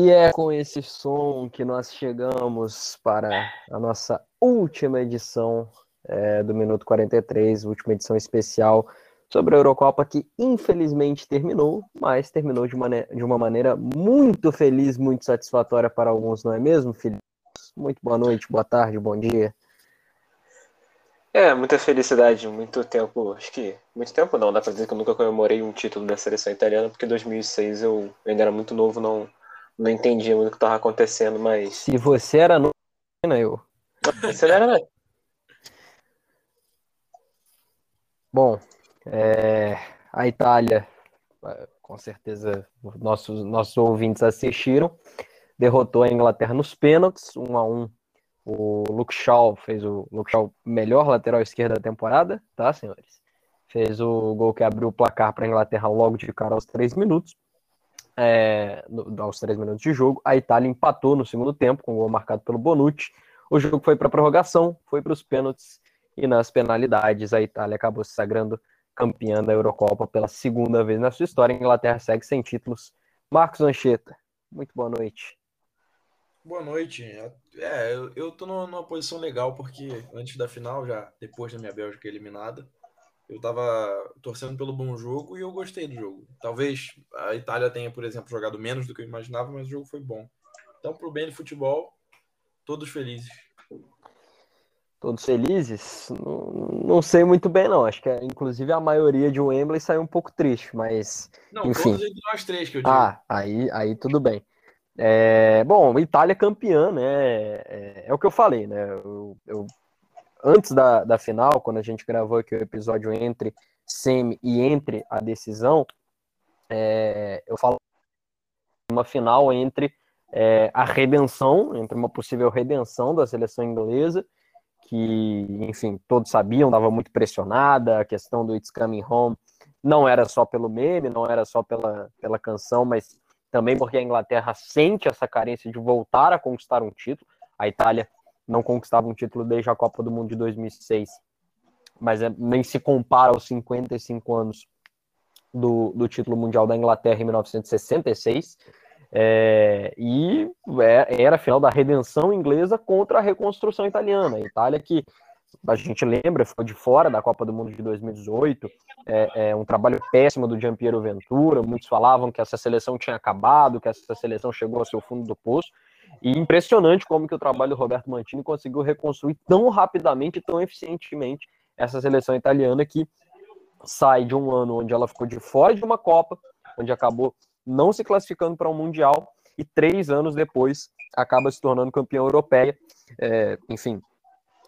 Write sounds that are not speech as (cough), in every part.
E é com esse som que nós chegamos para a nossa última edição é, do Minuto 43, última edição especial sobre a Eurocopa que infelizmente terminou, mas terminou de, de uma maneira muito feliz, muito satisfatória para alguns, não é mesmo, Felipe? Muito boa noite, boa tarde, bom dia. É, muita felicidade, muito tempo, acho que muito tempo não, dá pra dizer que eu nunca comemorei um título da seleção italiana, porque em 2006 eu ainda era muito novo, não, não entendia muito o que estava acontecendo, mas. Se você era novo, eu. Você não era, né? Bom, é, a Itália, com certeza nossos, nossos ouvintes assistiram, derrotou a Inglaterra nos pênaltis, 1 a 1 O Luke Shaw fez o Luke Shaw melhor lateral esquerdo da temporada, tá, senhores? Fez o gol que abriu o placar para a Inglaterra logo de cara aos três minutos é, no, aos três minutos de jogo. A Itália empatou no segundo tempo, com o gol marcado pelo Bonucci. O jogo foi para prorrogação, foi para os pênaltis e nas penalidades a Itália acabou se sagrando campeã da Eurocopa pela segunda vez na sua história. A Inglaterra segue sem títulos. Marcos Ancheta, muito boa noite. Boa noite. É, eu, eu tô numa posição legal porque antes da final, já depois da minha Bélgica eliminada, eu tava torcendo pelo bom jogo e eu gostei do jogo. Talvez a Itália tenha, por exemplo, jogado menos do que eu imaginava, mas o jogo foi bom. Então, pro bem do futebol, todos felizes. Todos felizes? Não, não sei muito bem, não. Acho que, inclusive, a maioria de Wembley saiu um pouco triste, mas. Não, enfim. todos entre nós três que eu digo. Ah, aí, aí tudo bem. É, bom, Itália campeã, né? É, é, o que eu falei, né? Eu, eu antes da, da final, quando a gente gravou aqui o episódio entre semi e entre a decisão, é, eu falo uma final entre é, a redenção, entre uma possível redenção da seleção inglesa, que, enfim, todos sabiam, estava muito pressionada, a questão do It's Coming Home não era só pelo meme, não era só pela, pela canção, mas também porque a Inglaterra sente essa carência de voltar a conquistar um título. A Itália não conquistava um título desde a Copa do Mundo de 2006, mas é, nem se compara aos 55 anos do, do título mundial da Inglaterra em 1966. É, e é, era a final da redenção inglesa contra a reconstrução italiana. A Itália que a gente lembra, ficou de fora da Copa do Mundo de 2018, é, é um trabalho péssimo do Giampiero Ventura, muitos falavam que essa seleção tinha acabado, que essa seleção chegou ao seu fundo do poço, e impressionante como que o trabalho do Roberto Mantini conseguiu reconstruir tão rapidamente e tão eficientemente essa seleção italiana que sai de um ano onde ela ficou de fora de uma Copa, onde acabou não se classificando para um Mundial, e três anos depois acaba se tornando campeã europeia, é, enfim,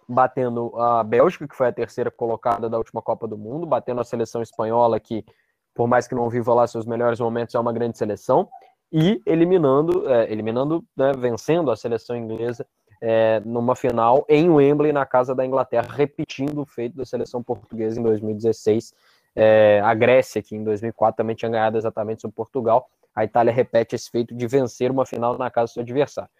batendo a Bélgica, que foi a terceira colocada da última Copa do Mundo, batendo a seleção espanhola, que, por mais que não viva lá seus melhores momentos, é uma grande seleção, e eliminando, é, eliminando, né, vencendo a seleção inglesa é, numa final em Wembley, na casa da Inglaterra, repetindo o feito da seleção portuguesa em 2016. É, a Grécia, que em 2004 também tinha ganhado exatamente sobre Portugal, a Itália repete esse feito de vencer uma final na casa do seu adversário.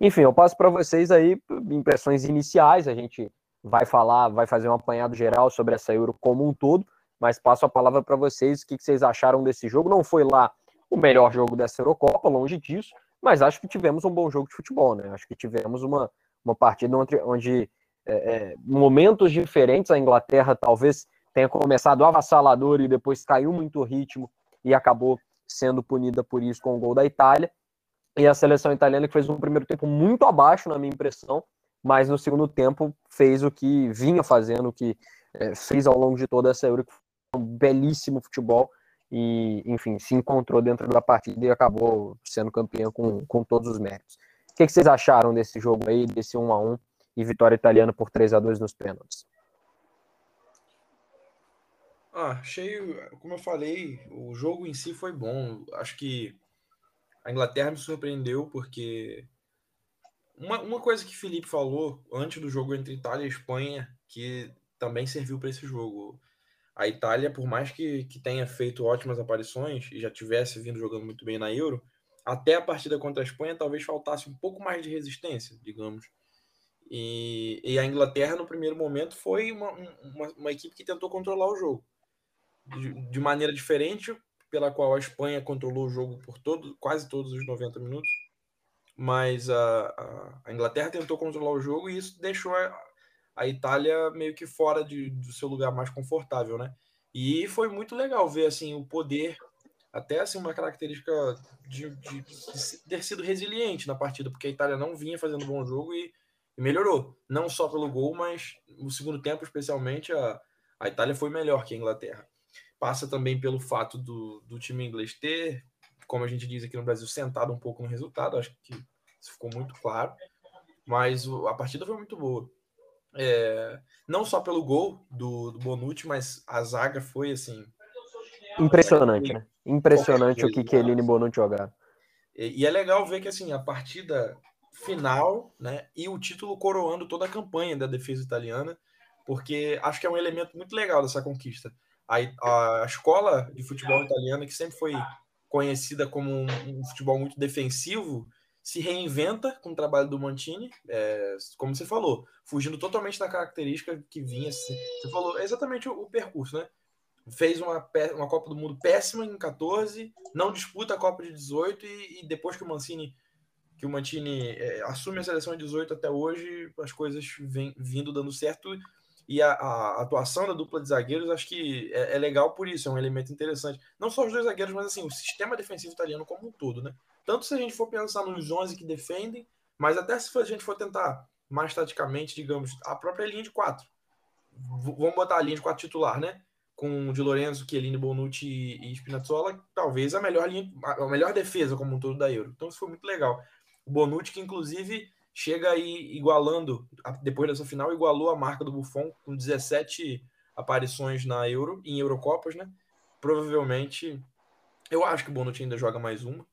Enfim, eu passo para vocês aí impressões iniciais, a gente vai falar, vai fazer um apanhado geral sobre essa Euro como um todo, mas passo a palavra para vocês, o que, que vocês acharam desse jogo? Não foi lá o melhor jogo dessa Eurocopa, longe disso, mas acho que tivemos um bom jogo de futebol, né? Acho que tivemos uma, uma partida onde, onde é, é, momentos diferentes, a Inglaterra talvez tenha começado avassalador e depois caiu muito o ritmo e acabou sendo punida por isso com o gol da Itália. E a seleção italiana que fez um primeiro tempo muito abaixo, na minha impressão, mas no segundo tempo fez o que vinha fazendo, o que é, fez ao longo de toda essa Euro, um belíssimo futebol e, enfim, se encontrou dentro da partida e acabou sendo campeão com, com todos os méritos. O que, que vocês acharam desse jogo aí, desse 1 a 1 e vitória italiana por 3 a 2 nos pênaltis? Ah, achei, como eu falei, o jogo em si foi bom. Acho que a Inglaterra me surpreendeu porque uma, uma coisa que Felipe falou antes do jogo entre Itália e Espanha, que também serviu para esse jogo a Itália, por mais que, que tenha feito ótimas aparições e já tivesse vindo jogando muito bem na Euro, até a partida contra a Espanha talvez faltasse um pouco mais de resistência, digamos. E, e a Inglaterra, no primeiro momento, foi uma, uma, uma equipe que tentou controlar o jogo de, de, maneira diferente, pela qual a Espanha controlou o jogo por todo, quase todos os 90 minutos. mas a, a, Inglaterra tentou controlar o jogo e isso deixou a, a Itália meio que fora de, do seu lugar mais confortável, né? E foi muito legal ver assim o poder, até assim uma característica de, de, de ter sido resiliente na partida, porque a Itália não vinha fazendo bom jogo e, e, melhorou, não só pelo gol, mas no segundo tempo especialmente a, a Itália foi melhor que a Inglaterra. Passa também pelo fato do, do time inglês ter, como a gente diz aqui no Brasil, sentado um pouco no resultado, acho que isso ficou muito claro, mas a partida foi muito boa. É, não só pelo gol do, do Bonucci, mas a zaga foi assim. Impressionante, né? Impressionante o que que Elini e Bonucci jogaram. E, e, é legal ver que assim, a partida final, né, e o título coroando toda a campanha da defesa italiana, porque acho que é um elemento muito legal dessa conquista. A, a, a escola de futebol italiana, que sempre foi conhecida como um, um futebol muito defensivo, se reinventa com o trabalho do Mantini, é, como você falou, fugindo totalmente da característica que vinha. Você falou exatamente o, o percurso, né? Fez uma, uma Copa do Mundo péssima em 14, não disputa a Copa de 18 e, e depois que o Mancini que o Mantini é, assume a seleção de 18 até hoje, as coisas vêm vindo dando certo e a, a, atuação da dupla de zagueiros acho que é, é, legal por isso, é um elemento interessante. Não só os dois zagueiros, mas assim, o sistema defensivo italiano como um todo, né? Tanto se a gente for pensar nos 11 que defendem, mas até se a gente for tentar mais taticamente, digamos, a própria linha de quatro. V vamos botar a linha de quatro titular, né? Com Di Lorenzo, Chiellini, Bonucci e Spinazzola, talvez a melhor linha, a melhor defesa como um todo da Euro. Então isso foi muito legal. O Bonucci, que inclusive chega aí igualando, depois dessa final, igualou a marca do Buffon com 17 aparições na Euro, em Eurocopas, né? Provavelmente, eu acho que o Bonucci ainda joga mais uma.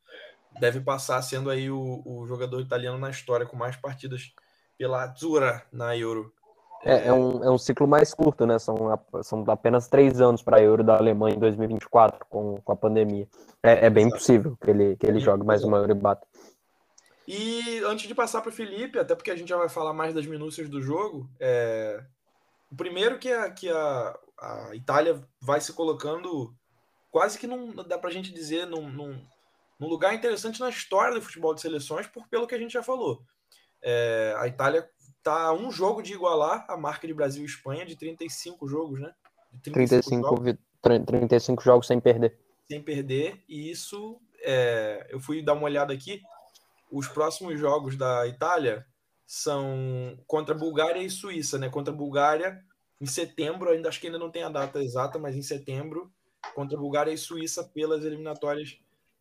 Deve passar sendo aí o, o jogador italiano na história com mais partidas pela Azzurra na Euro. É, é, um, é um ciclo mais curto, né? São, são apenas três anos para a Euro da Alemanha em 2024, com, com a pandemia. É, é bem Exato. possível que ele, que ele jogue mais uma Euro e bata. E antes de passar para o Felipe, até porque a gente já vai falar mais das minúcias do jogo, é... o primeiro que, a, que a, a Itália vai se colocando quase que não dá para a gente dizer num, num, num, lugar interessante na história do futebol de seleções, por pelo que a gente já falou. É... a Itália está um jogo de igualar a marca de Brasil e Espanha de 35 jogos, né? 35, 35 jogos. 35 jogos sem perder. Sem perder, e isso é... eu fui dar uma olhada aqui os próximos jogos da Itália são contra Bulgária e Suíça, né? Contra Bulgária em setembro, ainda acho que ainda não tem a data exata, mas em setembro, contra Bulgária e Suíça pelas eliminatórias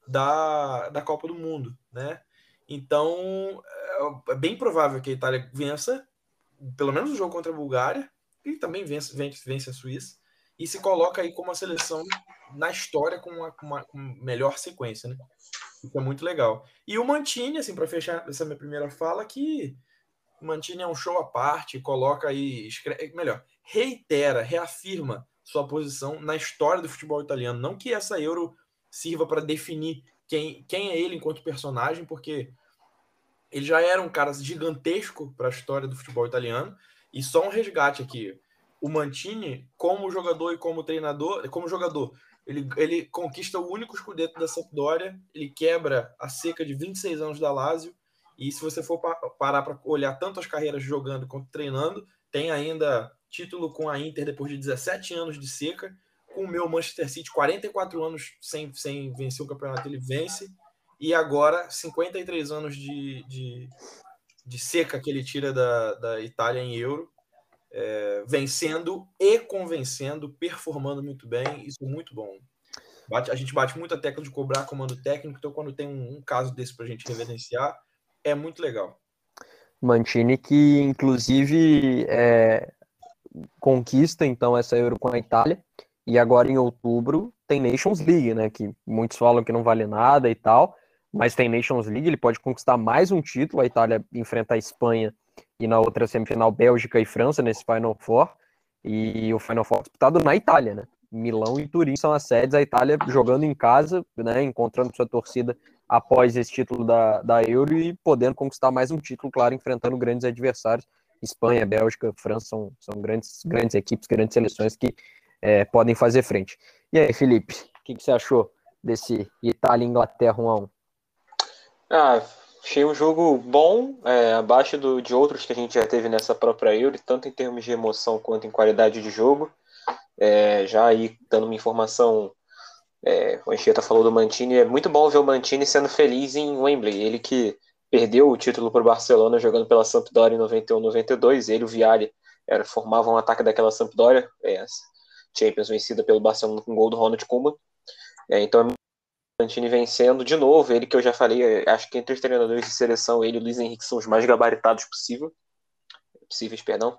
da, da Copa do Mundo, né? Então, é, é bem provável que a Itália vença, pelo menos o jogo contra a Bulgária, e também vence, vence, vence a Suíça, e se coloca aí como a seleção na história com uma, uma, uma melhor sequência, né? Isso é muito legal. E o Mantini, assim, para fechar essa minha primeira fala, que Mantini é um show à parte, coloca aí, escreve, melhor, reitera, reafirma sua posição na história do futebol italiano. Não que essa Euro sirva para definir quem, quem é ele enquanto personagem, porque ele já era um cara gigantesco para a história do futebol italiano. E só um resgate aqui. O Mantini, como jogador e como treinador, como jogador, ele, ele conquista o único escudeto da Sampdoria, ele quebra a seca de 26 anos da Lazio, e se você for parar para olhar tanto as carreiras jogando quanto treinando, tem ainda título com a Inter depois de 17 anos de seca, com o meu Manchester City, 44 anos sem, sem vencer um campeonato, ele vence, e agora 53 anos de, de, de seca que ele tira da, da Itália em euro, é, vencendo e convencendo, performando muito bem, isso é muito bom. Bate, a gente bate muita tecla de cobrar comando técnico, então quando tem um, um caso desse para a gente reverenciar, é muito legal. Mantini que inclusive é, conquista então essa Euro com a Itália e agora em outubro tem Nations League, né? Que muitos falam que não vale nada e tal, mas tem Nations League, ele pode conquistar mais um título. A Itália enfrenta a Espanha e na outra semifinal Bélgica e França nesse Final Four. E o Final Four disputado na Itália, né? Milão e Turim são as sedes, a Itália jogando em casa, né, encontrando sua torcida após esse título da, da Euro e podendo conquistar mais um título, claro, enfrentando grandes adversários. Espanha, Bélgica, França são, são grandes, grandes equipes, grandes seleções que é, podem fazer frente. E aí, Felipe, o que, que, você achou desse Itália Inglaterra 1 a 1? Ah, Achei um jogo bom, é, abaixo do, de outros que a gente já teve nessa própria Euro, tanto em termos de emoção quanto em qualidade de jogo. É, já aí, dando uma informação, é, o Anchieta falou do Mantini, é muito bom ver o Mantini sendo feliz em Wembley. Ele que perdeu o título para o Barcelona jogando pela Sampdoria em 91-92, ele e o Vialli era, formavam um ataque daquela Sampdoria, é, Champions vencida pelo Barcelona com gol do Ronald Koeman. É, então é Santini vencendo de novo, ele que eu já falei, é, acho que entre os treinadores de seleção, ele e o Luiz Henrique são os mais gabaritados possível, possíveis, perdão.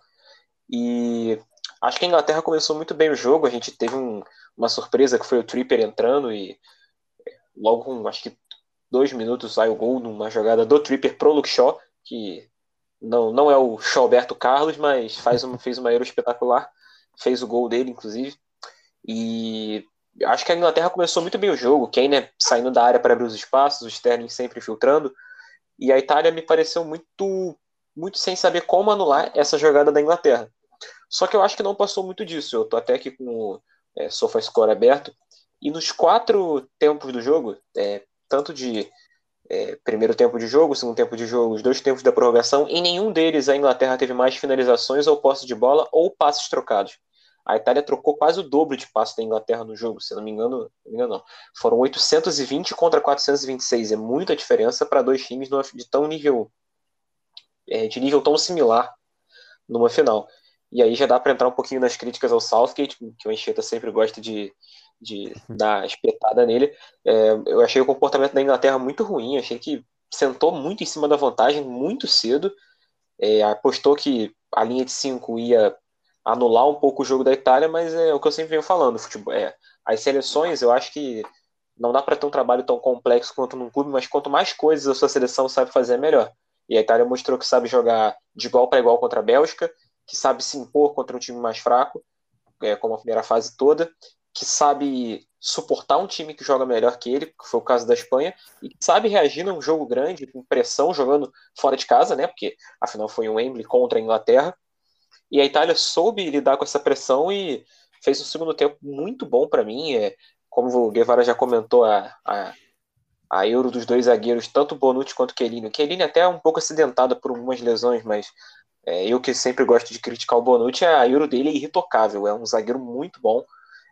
E acho que a Inglaterra começou muito bem o jogo, a gente teve um, uma surpresa que foi o Tripper entrando e logo com acho que dois minutos sai o gol numa jogada do Tripper pro Luke Shaw, que não, não é o Alberto Carlos, mas faz um, fez uma Euro espetacular, fez o gol dele, inclusive. E acho que a Inglaterra começou muito bem o jogo, Kane né, saindo da área para abrir os espaços, o Sterling sempre filtrando, e a Itália me pareceu muito, muito sem saber como anular essa jogada da Inglaterra. Só que eu acho que não passou muito disso. Eu tô até aqui com o é, SofaScore aberto, e nos quatro tempos do jogo, é, tanto de é, primeiro tempo de jogo, segundo tempo de jogo, os dois tempos da prorrogação, em nenhum deles a Inglaterra teve mais finalizações ou posse de bola ou passes trocados. A Itália trocou quase o dobro de passos da Inglaterra no jogo, se não me engano, não, me engano não. Foram 820 contra 426. É muita diferença para dois times de tão nível é, de nível tão similar numa final. E aí já dá para entrar um pouquinho nas críticas ao Southgate, que o Encheta sempre gosta de, de dar espetada nele. É, eu achei o comportamento da Inglaterra muito ruim, achei que sentou muito em cima da vantagem muito cedo. É, apostou que a linha de 5 ia anular um pouco o jogo da Itália, mas é o que eu sempre venho falando, futebol, é, as seleções, eu acho que não dá para ter um trabalho tão complexo quanto num clube, mas quanto mais coisas a sua seleção sabe fazer, é melhor. E a Itália mostrou que sabe jogar de igual para igual contra a Bélgica, que sabe se impor contra um time mais fraco, é, como a primeira fase toda, que sabe suportar um time que joga melhor que ele, que foi o caso da Espanha, e que sabe reagir num jogo grande, com pressão, jogando fora de casa, né? Porque afinal foi um Wembley contra a Inglaterra, e a Itália soube lidar com essa pressão e fez um segundo tempo muito bom para mim. É, como o Guevara já comentou, a, a, a Euro dos dois zagueiros, tanto Bonucci quanto Chiellini. Chiellini até é um pouco acidentada por algumas lesões, mas é, eu que sempre gosto de criticar o Bonucci, a Euro dele é irretocável, é um zagueiro muito bom.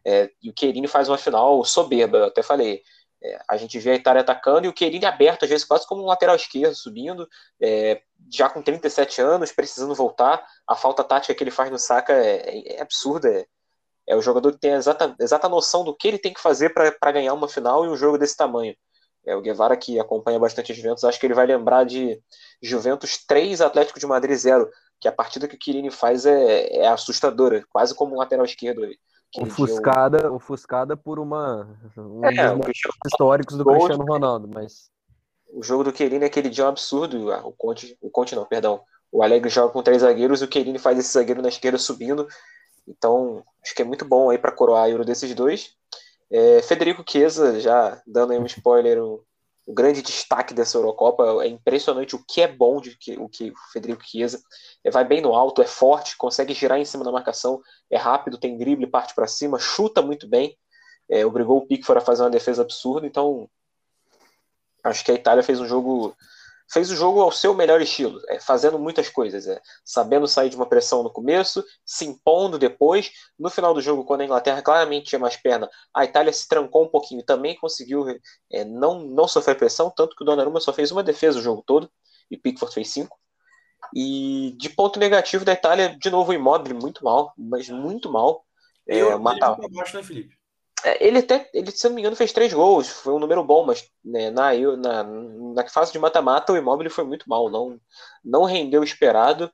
É, e o Chiellini faz uma final soberba, eu até falei. É, a gente vê a Itália atacando e o Chiellini aberto, às vezes quase como um lateral esquerdo, subindo, é, já com 37 anos, precisando voltar. A falta tática que ele faz no Saka é, é, é absurda. É, é, o jogador que tem a exata, exata noção do que ele tem que fazer para ganhar uma final e um jogo desse tamanho. É, o Guevara, que acompanha bastante Juventus, acho que ele vai lembrar de Juventus 3, Atlético de Madrid 0, que a partida que o Chiellini faz é, é assustadora, quase como um lateral esquerdo. Ofuscada, eu... ofuscada por uma um é, dos históricos do Cristiano Ronaldo, mas o jogo do Querini é aquele dia um absurdo. Ah, o Conte, o Conte não, perdão. O Alegre joga com três zagueiros e o Querini faz esse zagueiro na esquerda subindo. Então, acho que é muito bom aí para coroar a Euro desses dois. É, Federico Chiesa, já dando aí um spoiler, o, o, grande destaque dessa Eurocopa. É impressionante o que é bom de que o que o Federico Chiesa é, vai bem no alto, é forte, consegue girar em cima da marcação, é rápido, tem drible, parte para cima, chuta muito bem. É, obrigou o Pickford a fazer uma defesa absurda. Então, acho que a Itália fez um jogo fez o jogo ao seu melhor estilo, é, fazendo muitas coisas, é, sabendo sair de uma pressão no começo, se impondo depois. No final do jogo, quando a Inglaterra claramente tinha mais perna, a Itália se trancou um pouquinho e também conseguiu é, não, não sofrer pressão, tanto que o Donnarumma só fez uma defesa o jogo todo e Pickford fez cinco. E de ponto negativo da Itália, de novo o Immobile muito mal, mas muito mal. É, eu, mata... baixo, né, Felipe? Ele até, ele, se não me engano, fez três gols, foi um número bom, mas né, na, na, na fase de mata-mata o Immobile foi muito mal, não, não rendeu o esperado,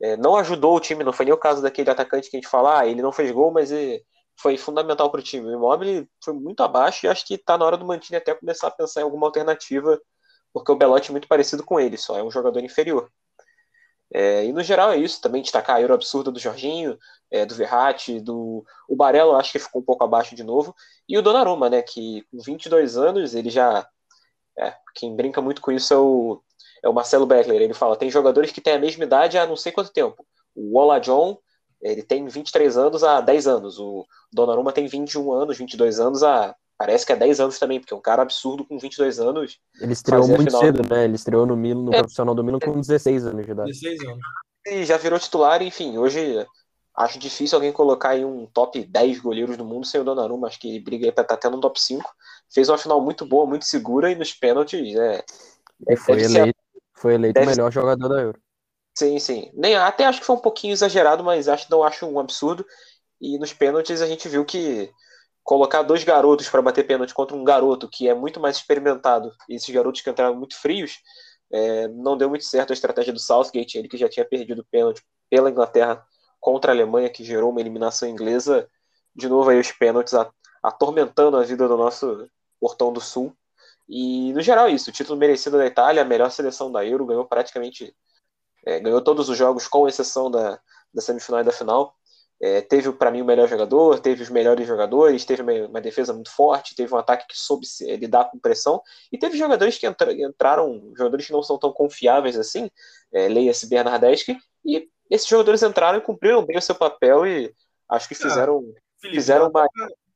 é, não ajudou o time, não foi nem o caso daquele atacante que a gente fala, ah, ele não fez gol, mas ele, foi fundamental para o time. O Immobile foi muito abaixo e acho que está na hora do Mantini até começar a pensar em alguma alternativa, porque o Belotti é muito parecido com ele, só é um jogador inferior. É, e no geral é isso, também destacar a Euro absurda do Jorginho, é, do Verratti, do o Barello acho que ficou um pouco abaixo de novo, e o Donnarumma, né, que com 22 anos ele já, é, quem brinca muito com isso é o, é o Marcelo Beckler, ele fala, tem jogadores que têm a mesma idade há não sei quanto tempo, o Ola John, ele tem 23 anos há 10 anos, o Donnarumma tem 21 anos, 22 anos há parece que é 10 anos também, porque é um cara absurdo com 22 anos. Ele estreou muito final... cedo, né? Ele estreou no Milan, no é. profissional do Milan com 16 anos de idade. 16 anos. E já virou titular, enfim, hoje acho difícil alguém colocar aí um top 10 goleiros do mundo sem o Donnarumma, acho que ele briga aí pra estar tá tendo um top 5. Fez uma final muito boa, muito segura e nos pênaltis, é... E foi eleito, foi eleito o melhor jogador da Euro. Sim, sim. Nem, até acho que foi um pouquinho exagerado, mas acho, não acho um absurdo. E nos pênaltis a gente viu que colocar dois garotos para bater pênalti contra um garoto que é muito mais experimentado, e esses garotos que entraram muito frios, é, não deu muito certo a estratégia do Southgate, ele que já tinha perdido o pênalti pela Inglaterra contra a Alemanha, que gerou uma eliminação inglesa. De novo aí os pênaltis atormentando a vida do nosso Portão do Sul. E no geral isso, o título merecido da Itália, a melhor seleção da Euro, ganhou praticamente, é, ganhou todos os jogos com exceção da, da semifinal e da final. É, teve para mim o melhor jogador, teve os melhores jogadores, teve uma, uma, defesa muito forte, teve um ataque que soube se, lidar com pressão, e teve jogadores que entra, entraram, jogadores que não são tão confiáveis assim, é, leia-se Bernardeschi, e esses jogadores entraram e cumpriram bem o seu papel e acho que ah, fizeram, ah, Felipe, fizeram, uma,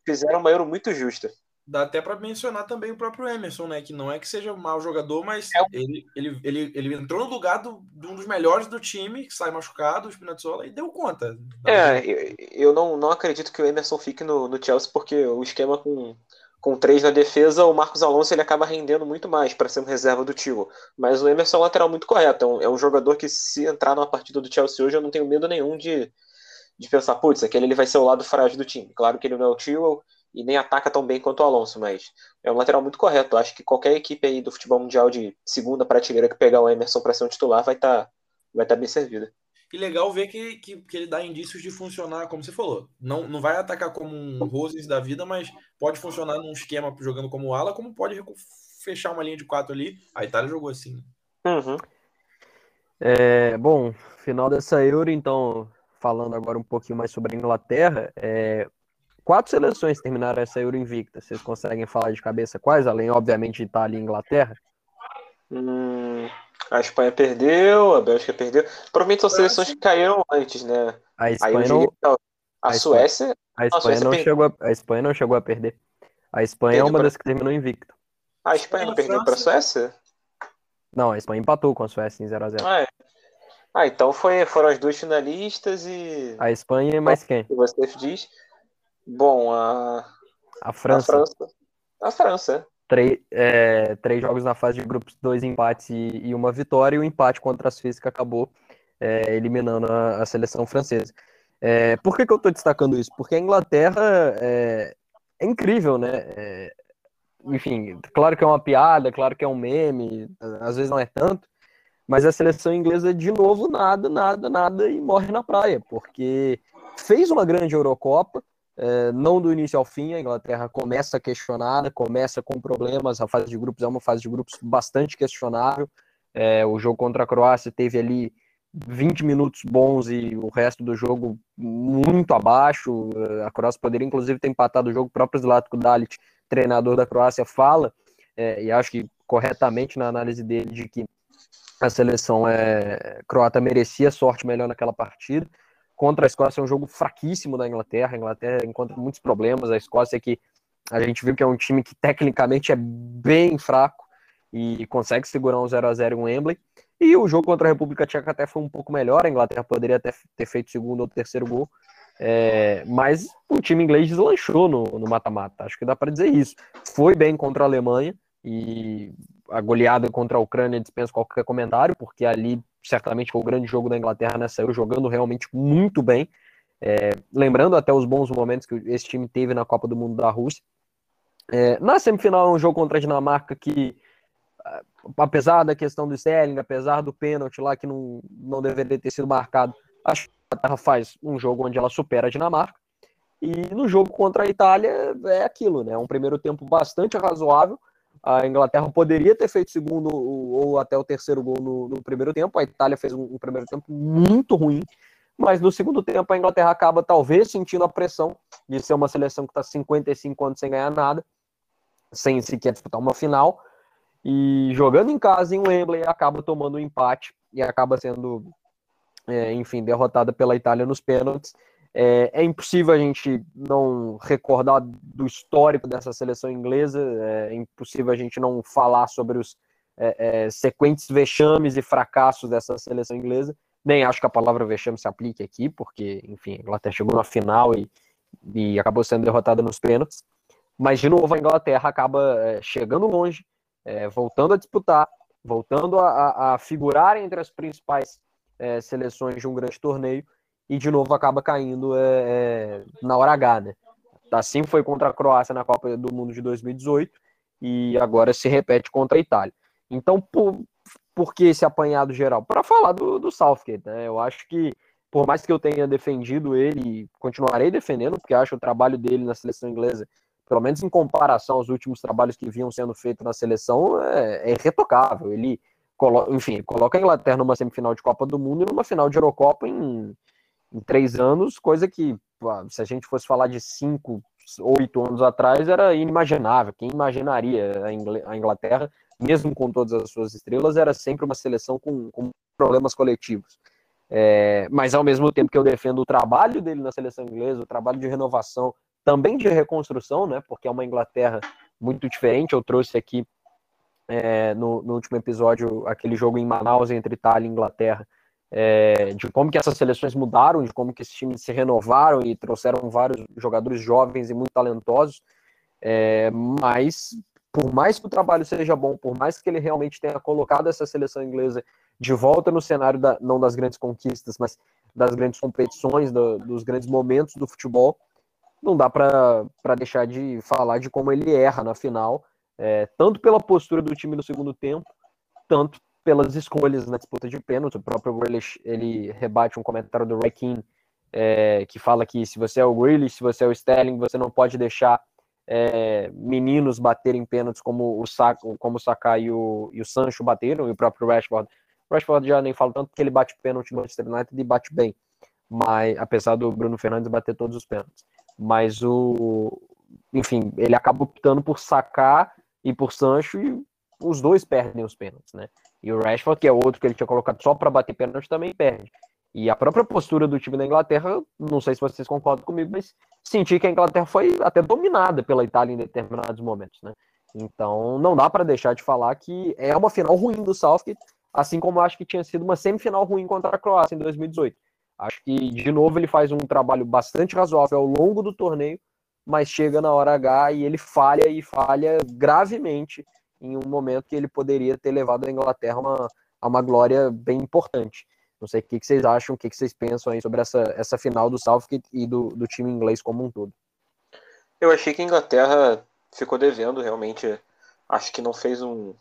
fizeram uma Euro muito justa. Dá até para mencionar também o próprio Emerson, né? Que não é que seja um mau jogador, mas é. ele, ele, ele, ele entrou no lugar do, de um dos melhores do time, que sai machucado, o Spinazzola, e deu conta. É, eu, eu, não, não acredito que o Emerson fique no, no Chelsea, porque o esquema com, com três na defesa, o Marcos Alonso ele acaba rendendo muito mais para ser um reserva do time. Mas o Emerson é um lateral muito correto. É um, é um jogador que, se entrar numa partida do Chelsea hoje, eu não tenho medo nenhum de, de pensar, putz, aquele ele vai ser o lado frágil do time. Claro que ele não é o Tio e nem ataca tão bem quanto o Alonso, mas é um lateral muito correto. Acho que qualquer equipe aí do futebol mundial de segunda prateleira que pegar o Emerson para ser um titular vai estar tá, vai tá bem servida. E legal ver que, que, que, ele dá indícios de funcionar, como você falou. Não, não vai atacar como um Roses da vida, mas pode funcionar num esquema jogando como ala, como pode fechar uma linha de quatro ali. A Itália jogou assim. Uhum. É, bom, final dessa Euro, então, falando agora um pouquinho mais sobre a Inglaterra, é, quatro seleções terminaram essa Euro invicta. Vocês conseguem falar de cabeça quais? Além, obviamente, de Itália e Inglaterra? Hum, a Espanha perdeu, a Bélgica perdeu. Provavelmente são seleções que caíram antes, né? A Espanha não... A, a Suécia. A Espanha, não chegou a... a Espanha não chegou a perder. A Espanha é uma pra... das que terminou invicta. A Espanha não perdeu para a Suécia? Não, a Espanha empatou com a Suécia em 0x0. Ah, é. ah, então foi, foram as duas finalistas e. A Espanha e mais quem? Você diz. Bom, a. A França. A França. A França. Três, é, três jogos na fase de grupos, dois empates e, e uma vitória, e o empate contra a Suíça que acabou é, eliminando a, a, seleção francesa. É, por que, que eu estou destacando isso? Porque a Inglaterra é, é incrível, né? É, enfim, claro que é uma piada, claro que é um meme, às vezes não é tanto, mas a seleção inglesa, de novo, nada, nada, nada e morre na praia, porque fez uma grande Eurocopa, é, não do início ao fim, a Inglaterra começa questionada, começa com problemas, a fase de grupos é uma fase de grupos bastante questionável, é, o jogo contra a Croácia teve ali 20 minutos bons e o resto do jogo muito abaixo, a Croácia poderia inclusive ter empatado o jogo, o próprio Zlatko Dalic, treinador da Croácia, fala, é, e acho que corretamente na análise dele, de que a seleção é, croata merecia sorte melhor naquela partida, contra a Escócia é um jogo fraquíssimo da Inglaterra. A Inglaterra encontra muitos problemas. A Escócia que a gente viu que é um time que tecnicamente é bem fraco e consegue segurar um 0 a 0 em Wembley. E o jogo contra a República Tcheca até foi um pouco melhor. A Inglaterra poderia até ter feito segundo ou terceiro gol. É, mas o time inglês deslanchou no mata-mata. Acho que dá para dizer isso. Foi bem contra a Alemanha e a goleada contra a Ucrânia dispensa qualquer comentário, porque ali certamente foi o grande jogo da Inglaterra nessa Euro, jogando realmente muito bem. É, lembrando até os bons momentos que esse time teve na Copa do Mundo da Rússia. É, na semifinal um jogo contra a Dinamarca que, apesar da questão do Sterling, apesar do pênalti lá que não, não deveria ter sido marcado, a Inglaterra faz um jogo onde ela supera a Dinamarca. E no jogo contra a Itália é aquilo, né? Um primeiro tempo bastante razoável, a Inglaterra poderia ter feito segundo ou até o terceiro gol no, no primeiro tempo. A Itália fez um, um, primeiro tempo muito ruim, mas no segundo tempo a Inglaterra acaba talvez sentindo a pressão de ser uma seleção que está 55 anos sem ganhar nada, sem sequer disputar uma final, e jogando em casa em Wembley acaba tomando um empate e acaba sendo, é, enfim, derrotada pela Itália nos pênaltis. É, é, impossível a gente não recordar do histórico dessa seleção inglesa, é impossível a gente não falar sobre os é, é, sequentes vexames e fracassos dessa seleção inglesa. Nem acho que a palavra vexame se aplique aqui, porque, enfim, a Inglaterra chegou na final e, e acabou sendo derrotada nos pênaltis. Mas, de novo, a Inglaterra acaba é, chegando longe, é, voltando a disputar, voltando a, a, figurar entre as principais é, seleções de um grande torneio e de novo acaba caindo é, é, na hora H, né? Assim foi contra a Croácia na Copa do Mundo de 2018 e agora se repete contra a Itália. Então, por, por que esse apanhado geral? Para falar do, do Southgate, né? Eu acho que, por mais que eu tenha defendido ele, continuarei defendendo, porque acho o trabalho dele na seleção inglesa, pelo menos em comparação aos últimos trabalhos que vinham sendo feitos na seleção, é, é irretocável. Ele, colo, enfim, coloca a Inglaterra numa semifinal de Copa do Mundo e numa final de Eurocopa em, em três anos, coisa que, se a gente fosse falar de cinco, oito anos atrás, era inimaginável. Quem imaginaria a Inglaterra, mesmo com todas as suas estrelas, era sempre uma seleção com, com problemas coletivos. É, mas ao mesmo tempo que eu defendo o trabalho dele na seleção inglesa, o trabalho de renovação, também de reconstrução, né? Porque é uma Inglaterra muito diferente. Eu trouxe aqui é, no, no, último episódio aquele jogo em Manaus entre Itália e Inglaterra, é, de como que essas seleções mudaram, de como que esses times se renovaram e trouxeram vários jogadores jovens e muito talentosos, é, mas por mais que o trabalho seja bom, por mais que ele realmente tenha colocado essa seleção inglesa de volta no cenário da, não das grandes conquistas, mas das grandes competições, do, dos grandes momentos do futebol, não dá para deixar de falar de como ele erra na final, é, tanto pela postura do time no segundo tempo, tanto pelas escolhas na disputa de pênalti. O próprio Grealish, ele rebate um comentário do Keane, é, que fala que se você é o Grealish, se você é o Sterling, você não pode deixar é, meninos baterem pênaltis como o Saka, como o Saka e o, e o Sancho bateram, e o próprio Rashford. O Rashford já nem fala tanto porque ele bate pênalti no Manchester United e bate bem, mas apesar do Bruno Fernandes bater todos os pênaltis. Mas o, enfim, ele acaba optando por Saka e por Sancho e os dois perdem os pênaltis, né? E o Rashford, que é outro que ele tinha colocado só para bater pênalti, também perde. E a própria postura do time da Inglaterra, não sei se vocês concordam comigo, mas senti que a Inglaterra foi até dominada pela Itália em determinados momentos, né? Então não dá para deixar de falar que é uma final ruim do Southgate, assim como acho que tinha sido uma semifinal ruim contra a Croácia em 2018. Acho que, de novo, ele faz um trabalho bastante razoável ao longo do torneio, mas chega na hora H e ele falha e falha gravemente em um momento que ele poderia ter levado a Inglaterra uma, a uma glória bem importante. Não sei o que, que vocês acham, o que, que vocês pensam aí sobre essa, essa final do Southgate e do, do time inglês como um todo. Eu achei que a Inglaterra ficou devendo, realmente. Acho que não fez um,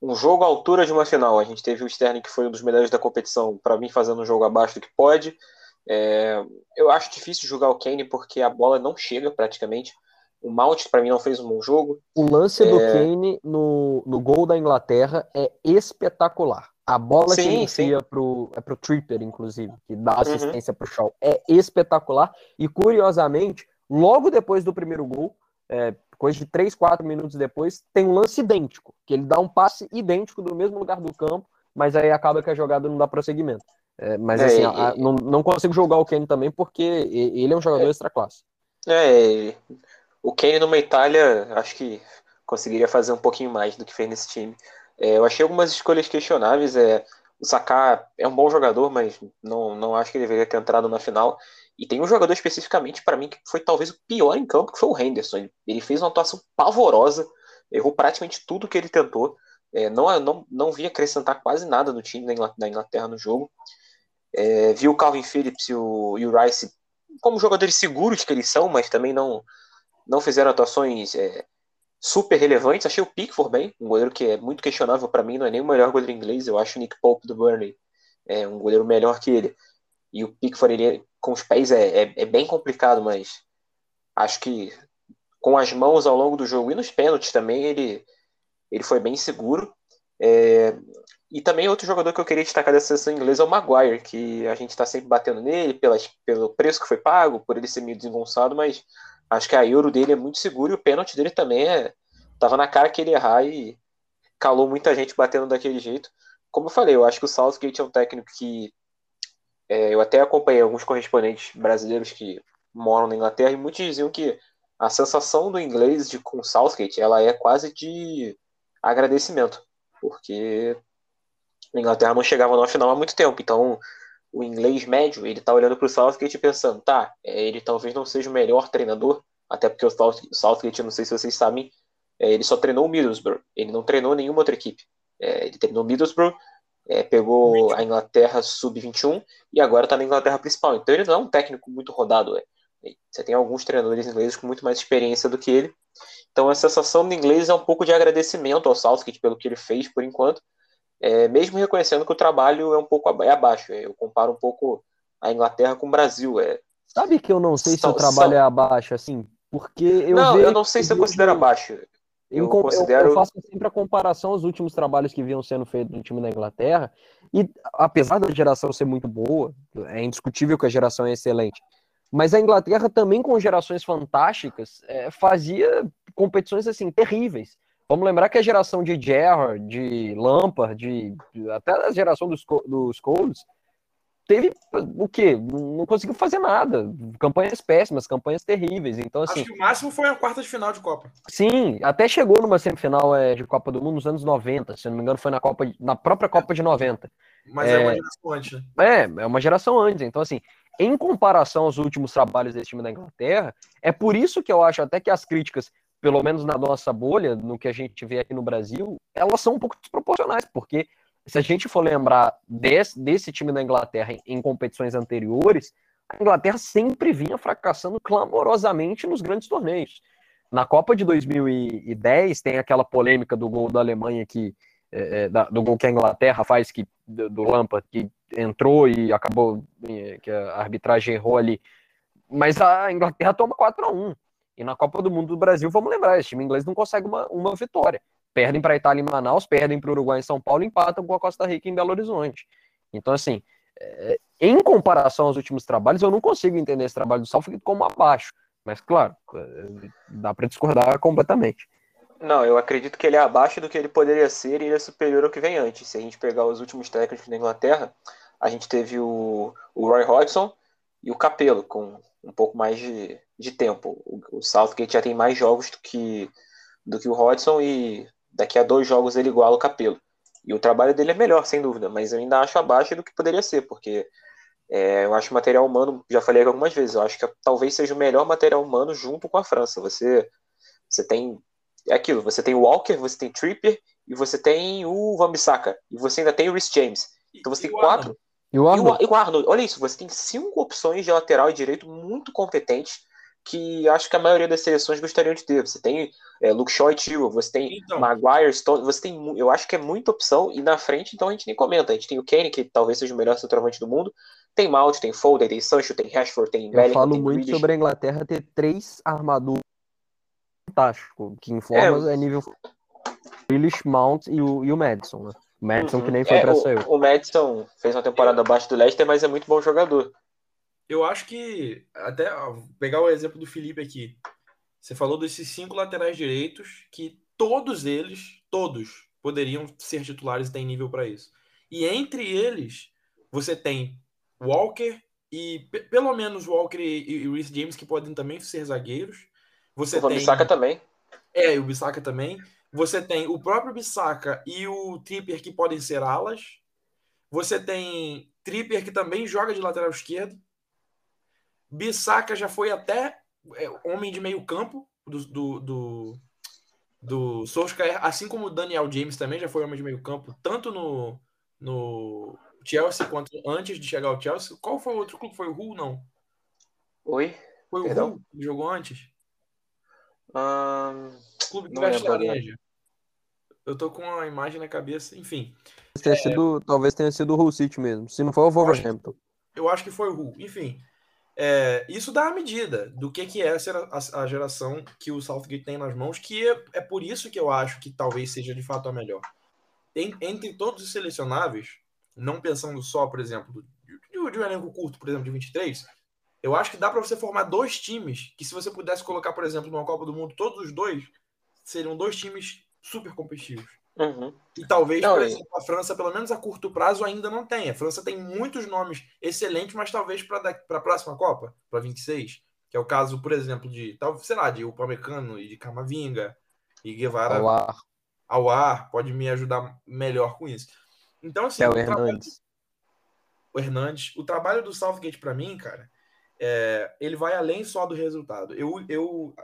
um jogo à altura de uma final. A gente teve o Sterling, que foi um dos melhores da competição, para mim fazendo um jogo abaixo do que pode. É, eu acho difícil jogar o Kane porque a bola não chega praticamente. O Mount, para mim, não fez um bom jogo. O lance é... do Kane no, no gol da Inglaterra é espetacular. A bola sim, que inicia pro, é pro Tripper, inclusive, que dá uhum. assistência uhum. pro Shaw. É espetacular. E, curiosamente, logo depois do primeiro gol, é, coisa de 3, 4 minutos depois, tem um lance idêntico, que ele dá um passe idêntico do mesmo lugar do campo, mas aí acaba que a jogada não dá prosseguimento. É, mas é, assim, a, a, não, não consigo jogar o Kane também porque ele é um jogador é, extra classe. É, o Kane numa Itália, acho que conseguiria fazer um pouquinho mais do que fez nesse time. É, eu achei algumas escolhas questionáveis. É, o Saka é um bom jogador, mas não, não acho que ele deveria ter entrado na final. E tem um jogador especificamente para mim que foi talvez o pior em campo, que foi o Henderson. Ele, ele fez uma atuação pavorosa, errou praticamente tudo que ele tentou. É, não, não, não vi acrescentar quase nada no time da Inglaterra no jogo. É, vi o Calvin Phillips e o, e o Rice como jogadores seguros que eles são, mas também não, não fizeram atuações é, super relevantes. Achei o Pickford bem, um goleiro que é muito questionável para mim, não é nem o melhor goleiro inglês. Eu acho o Nick Pope do Burnley é um goleiro melhor que ele. E o Pickford ele, com os pés é, é, é, bem complicado, mas acho que com as mãos ao longo do jogo e nos pênaltis também ele, ele foi bem seguro. É, e também outro jogador que eu queria destacar dessa seleção inglesa é o Maguire, que a gente está sempre batendo nele pelas, pelo preço que foi pago, por ele ser meio desengonçado, mas Acho que a Euro dele é muito seguro e o pênalti dele também é. Tava na cara que ele errar e calou muita gente batendo daquele jeito. Como eu falei, eu acho que o Southgate é um técnico que é, eu até acompanhei alguns correspondentes brasileiros que moram na Inglaterra e muitos diziam que a sensação do inglês de com Southgate ela é quase de agradecimento, porque a Inglaterra não chegava na final há muito tempo, então o inglês médio ele tá olhando para o Southgate pensando, tá, é, ele talvez não seja o melhor treinador, até porque o Southgate, não sei se vocês sabem, é, ele só treinou o Middlesbrough, ele não treinou nenhuma outra equipe. É, ele treinou o Middlesbrough, pegou a Inglaterra sub-21 e agora está na Inglaterra principal. Então ele não é um técnico muito rodado. Você tem alguns treinadores ingleses com muito mais experiência do que ele. Então a sensação do inglês é um pouco de agradecimento ao Southgate pelo que ele fez por enquanto, é, mesmo reconhecendo que o trabalho é um pouco é abaixo. É, eu comparo um pouco a Inglaterra com o Brasil. É. Sabe que eu não sei se o trabalho é abaixo, assim? Porque eu Não, eu não sei se eu considero abaixo. Eu, eu, considero... eu, faço sempre a comparação aos últimos trabalhos que vinham sendo feitos no time da Inglaterra. E apesar da geração ser muito boa, é indiscutível que a geração é excelente. Mas a Inglaterra também com gerações fantásticas é, fazia competições assim terríveis. Vamos lembrar que a geração de Gerrard, de Lampard, de, até a geração dos, dos Scholes, teve o quê? Não conseguiu fazer nada. Campanhas péssimas, campanhas terríveis. Então, assim. Acho que o máximo foi a quarta de final de Copa. Sim, até chegou numa semifinal é, de Copa do Mundo nos anos 90. Se não me engano, foi na, Copa, na própria Copa de 90. Mas é, é uma geração antes, né? É, é uma geração antes. Então, assim, em comparação aos últimos trabalhos desse time da Inglaterra, é por isso que eu acho até que as críticas, pelo menos na nossa bolha, no que a gente vê aqui no Brasil, elas são um pouco desproporcionais, porque se a gente for lembrar desse, desse time da Inglaterra em, em competições anteriores, a Inglaterra sempre vinha fracassando clamorosamente nos grandes torneios. Na Copa de 2010 tem aquela polêmica do gol da Alemanha que é, é, da, do gol que a Inglaterra faz que do, do Lampard que entrou e acabou é, que a arbitragem errou ali. Mas a Inglaterra toma 4 a 1 e na Copa do Mundo do Brasil, vamos lembrar, esse time inglês não consegue uma, uma vitória. Perdem para a Itália em Manaus, perdem para o Uruguai em São Paulo, empatam com a Costa Rica em Belo Horizonte. Então, assim, é, em comparação aos últimos trabalhos, eu não consigo entender esse trabalho do Southgate como abaixo. Mas, claro, é, dá para discordar completamente. Não, eu acredito que ele é abaixo do que ele poderia ser e ele é superior ao que vem antes. Se a gente pegar os últimos técnicos da Inglaterra, a gente teve o, o Roy Hodgson e o Capello, com um pouco mais de, de tempo. O, o Southgate já tem mais jogos do que, do que o Hodgson e daqui a dois jogos ele iguala o Capelo. E o trabalho dele é melhor, sem dúvida, mas eu ainda acho abaixo do que poderia ser, porque é, eu acho material humano, já falei algumas vezes, eu acho que talvez seja o melhor material humano junto com a França. Você, você tem. É aquilo, você tem o Walker, você tem Tripper e você tem o Van Bissaka. E você ainda tem o Rhys James. Então você e tem quatro. E o, Arnold. E, o, e o Arnold. Olha isso, você tem cinco opções de lateral e direito muito competentes que acho que a maioria das seleções gostariam de ter. Você tem é, Luke Shaw e Tio, você tem então. Maguire, Stone, você tem, eu acho que é muita opção, e na frente, então a gente nem comenta. A gente tem o Kane, que talvez seja o melhor centroavante do mundo, tem Mount, tem Foden, tem Sancho, tem Rashford, tem Eu falo muito British. sobre a Inglaterra ter três armaduras fantástico, que em formas é, é nível Willis, Mount e o, e o Madison, né? O Madison uhum. que nem foi é, pra sair. O, o Madison fez uma temporada abaixo do Leicester, mas é muito bom jogador eu acho que, até pegar o exemplo do Felipe aqui, você falou desses cinco laterais direitos que todos eles, todos, poderiam ser titulares e tem nível para isso. E entre eles, você tem Walker e pelo menos Walker e, e Reece James que podem também ser zagueiros. Você o tem Bissaka também. É, e o Bissaka também. Você tem o próprio Bissaka e o Tripper que podem ser alas. Você tem Tripper que também joga de lateral esquerdo. Bissaka já foi até é, homem de meio campo do, do, do, do Solskjaer, assim como o Daniel James também já foi homem de meio campo, tanto no, no Chelsea quanto antes de chegar ao Chelsea. Qual foi o outro clube? Foi o Hull, não? Oi? Foi o Hull que jogou antes? Um, clube que veste laranja. Eu tô com a imagem na cabeça, enfim. Tenha é... sido, talvez tenha sido o Hull City mesmo. Se não for o Wolverhampton. Eu acho que foi o Hull. Enfim, é, isso dá a medida do que, que é a, a geração que o Southgate tem nas mãos, que é, é, por isso que eu acho que talvez seja de fato a melhor. Entre todos os selecionáveis, não pensando só, por exemplo, de, de um elenco curto, por exemplo, de 23, eu acho que dá para você formar dois times que, se você pudesse colocar, por exemplo, numa Copa do Mundo, todos os dois seriam dois times super competitivos. Uhum. E talvez, Não, por exemplo, a França, pelo menos a curto prazo, ainda não tenha. A França tem muitos nomes excelentes, mas talvez para a próxima Copa, para 26, que é o caso, por exemplo, de, tal- sei lá, de Upamecano e de Camavinga e Guevara Ao ar, ao ar, pode me ajudar melhor com isso. Então, assim, é o o trabalho- Hernandes. o Hernandes, o trabalho do Southgate para mim, cara, é, ele vai além só do resultado. Eu, eu,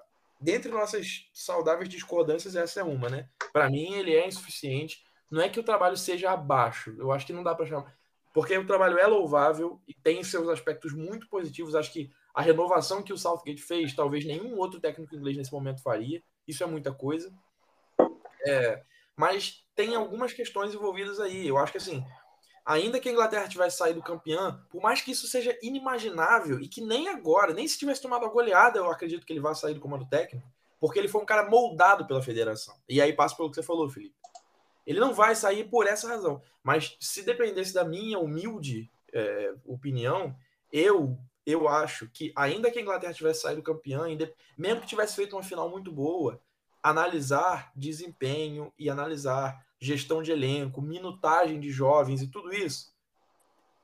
dentre nossas saudáveis discordâncias, essa é uma, né? Para mim, ele é insuficiente. Não é que o trabalho seja abaixo. Eu acho que não dá para chamar, porque o trabalho é louvável e tem seus aspectos muito positivos. Acho que a renovação que o Southgate fez, talvez nenhum outro técnico inglês nesse momento faria. Isso é muita coisa. É, mas tem algumas questões envolvidas aí. Eu acho que assim, ainda que a Inglaterra tivesse saído campeã, por mais que isso seja inimaginável e que nem agora, nem se tivesse tomado a goleada, eu acredito que ele vai sair do comando técnico, porque ele foi um cara moldado pela federação. E aí passa pelo que você falou, Felipe. Ele não vai sair por essa razão. Mas se dependesse da minha humilde é, opinião, eu eu acho que ainda que a Inglaterra tivesse saído campeã, mesmo que tivesse feito uma final muito boa, analisar desempenho e analisar gestão de elenco, minutagem de jovens e tudo isso,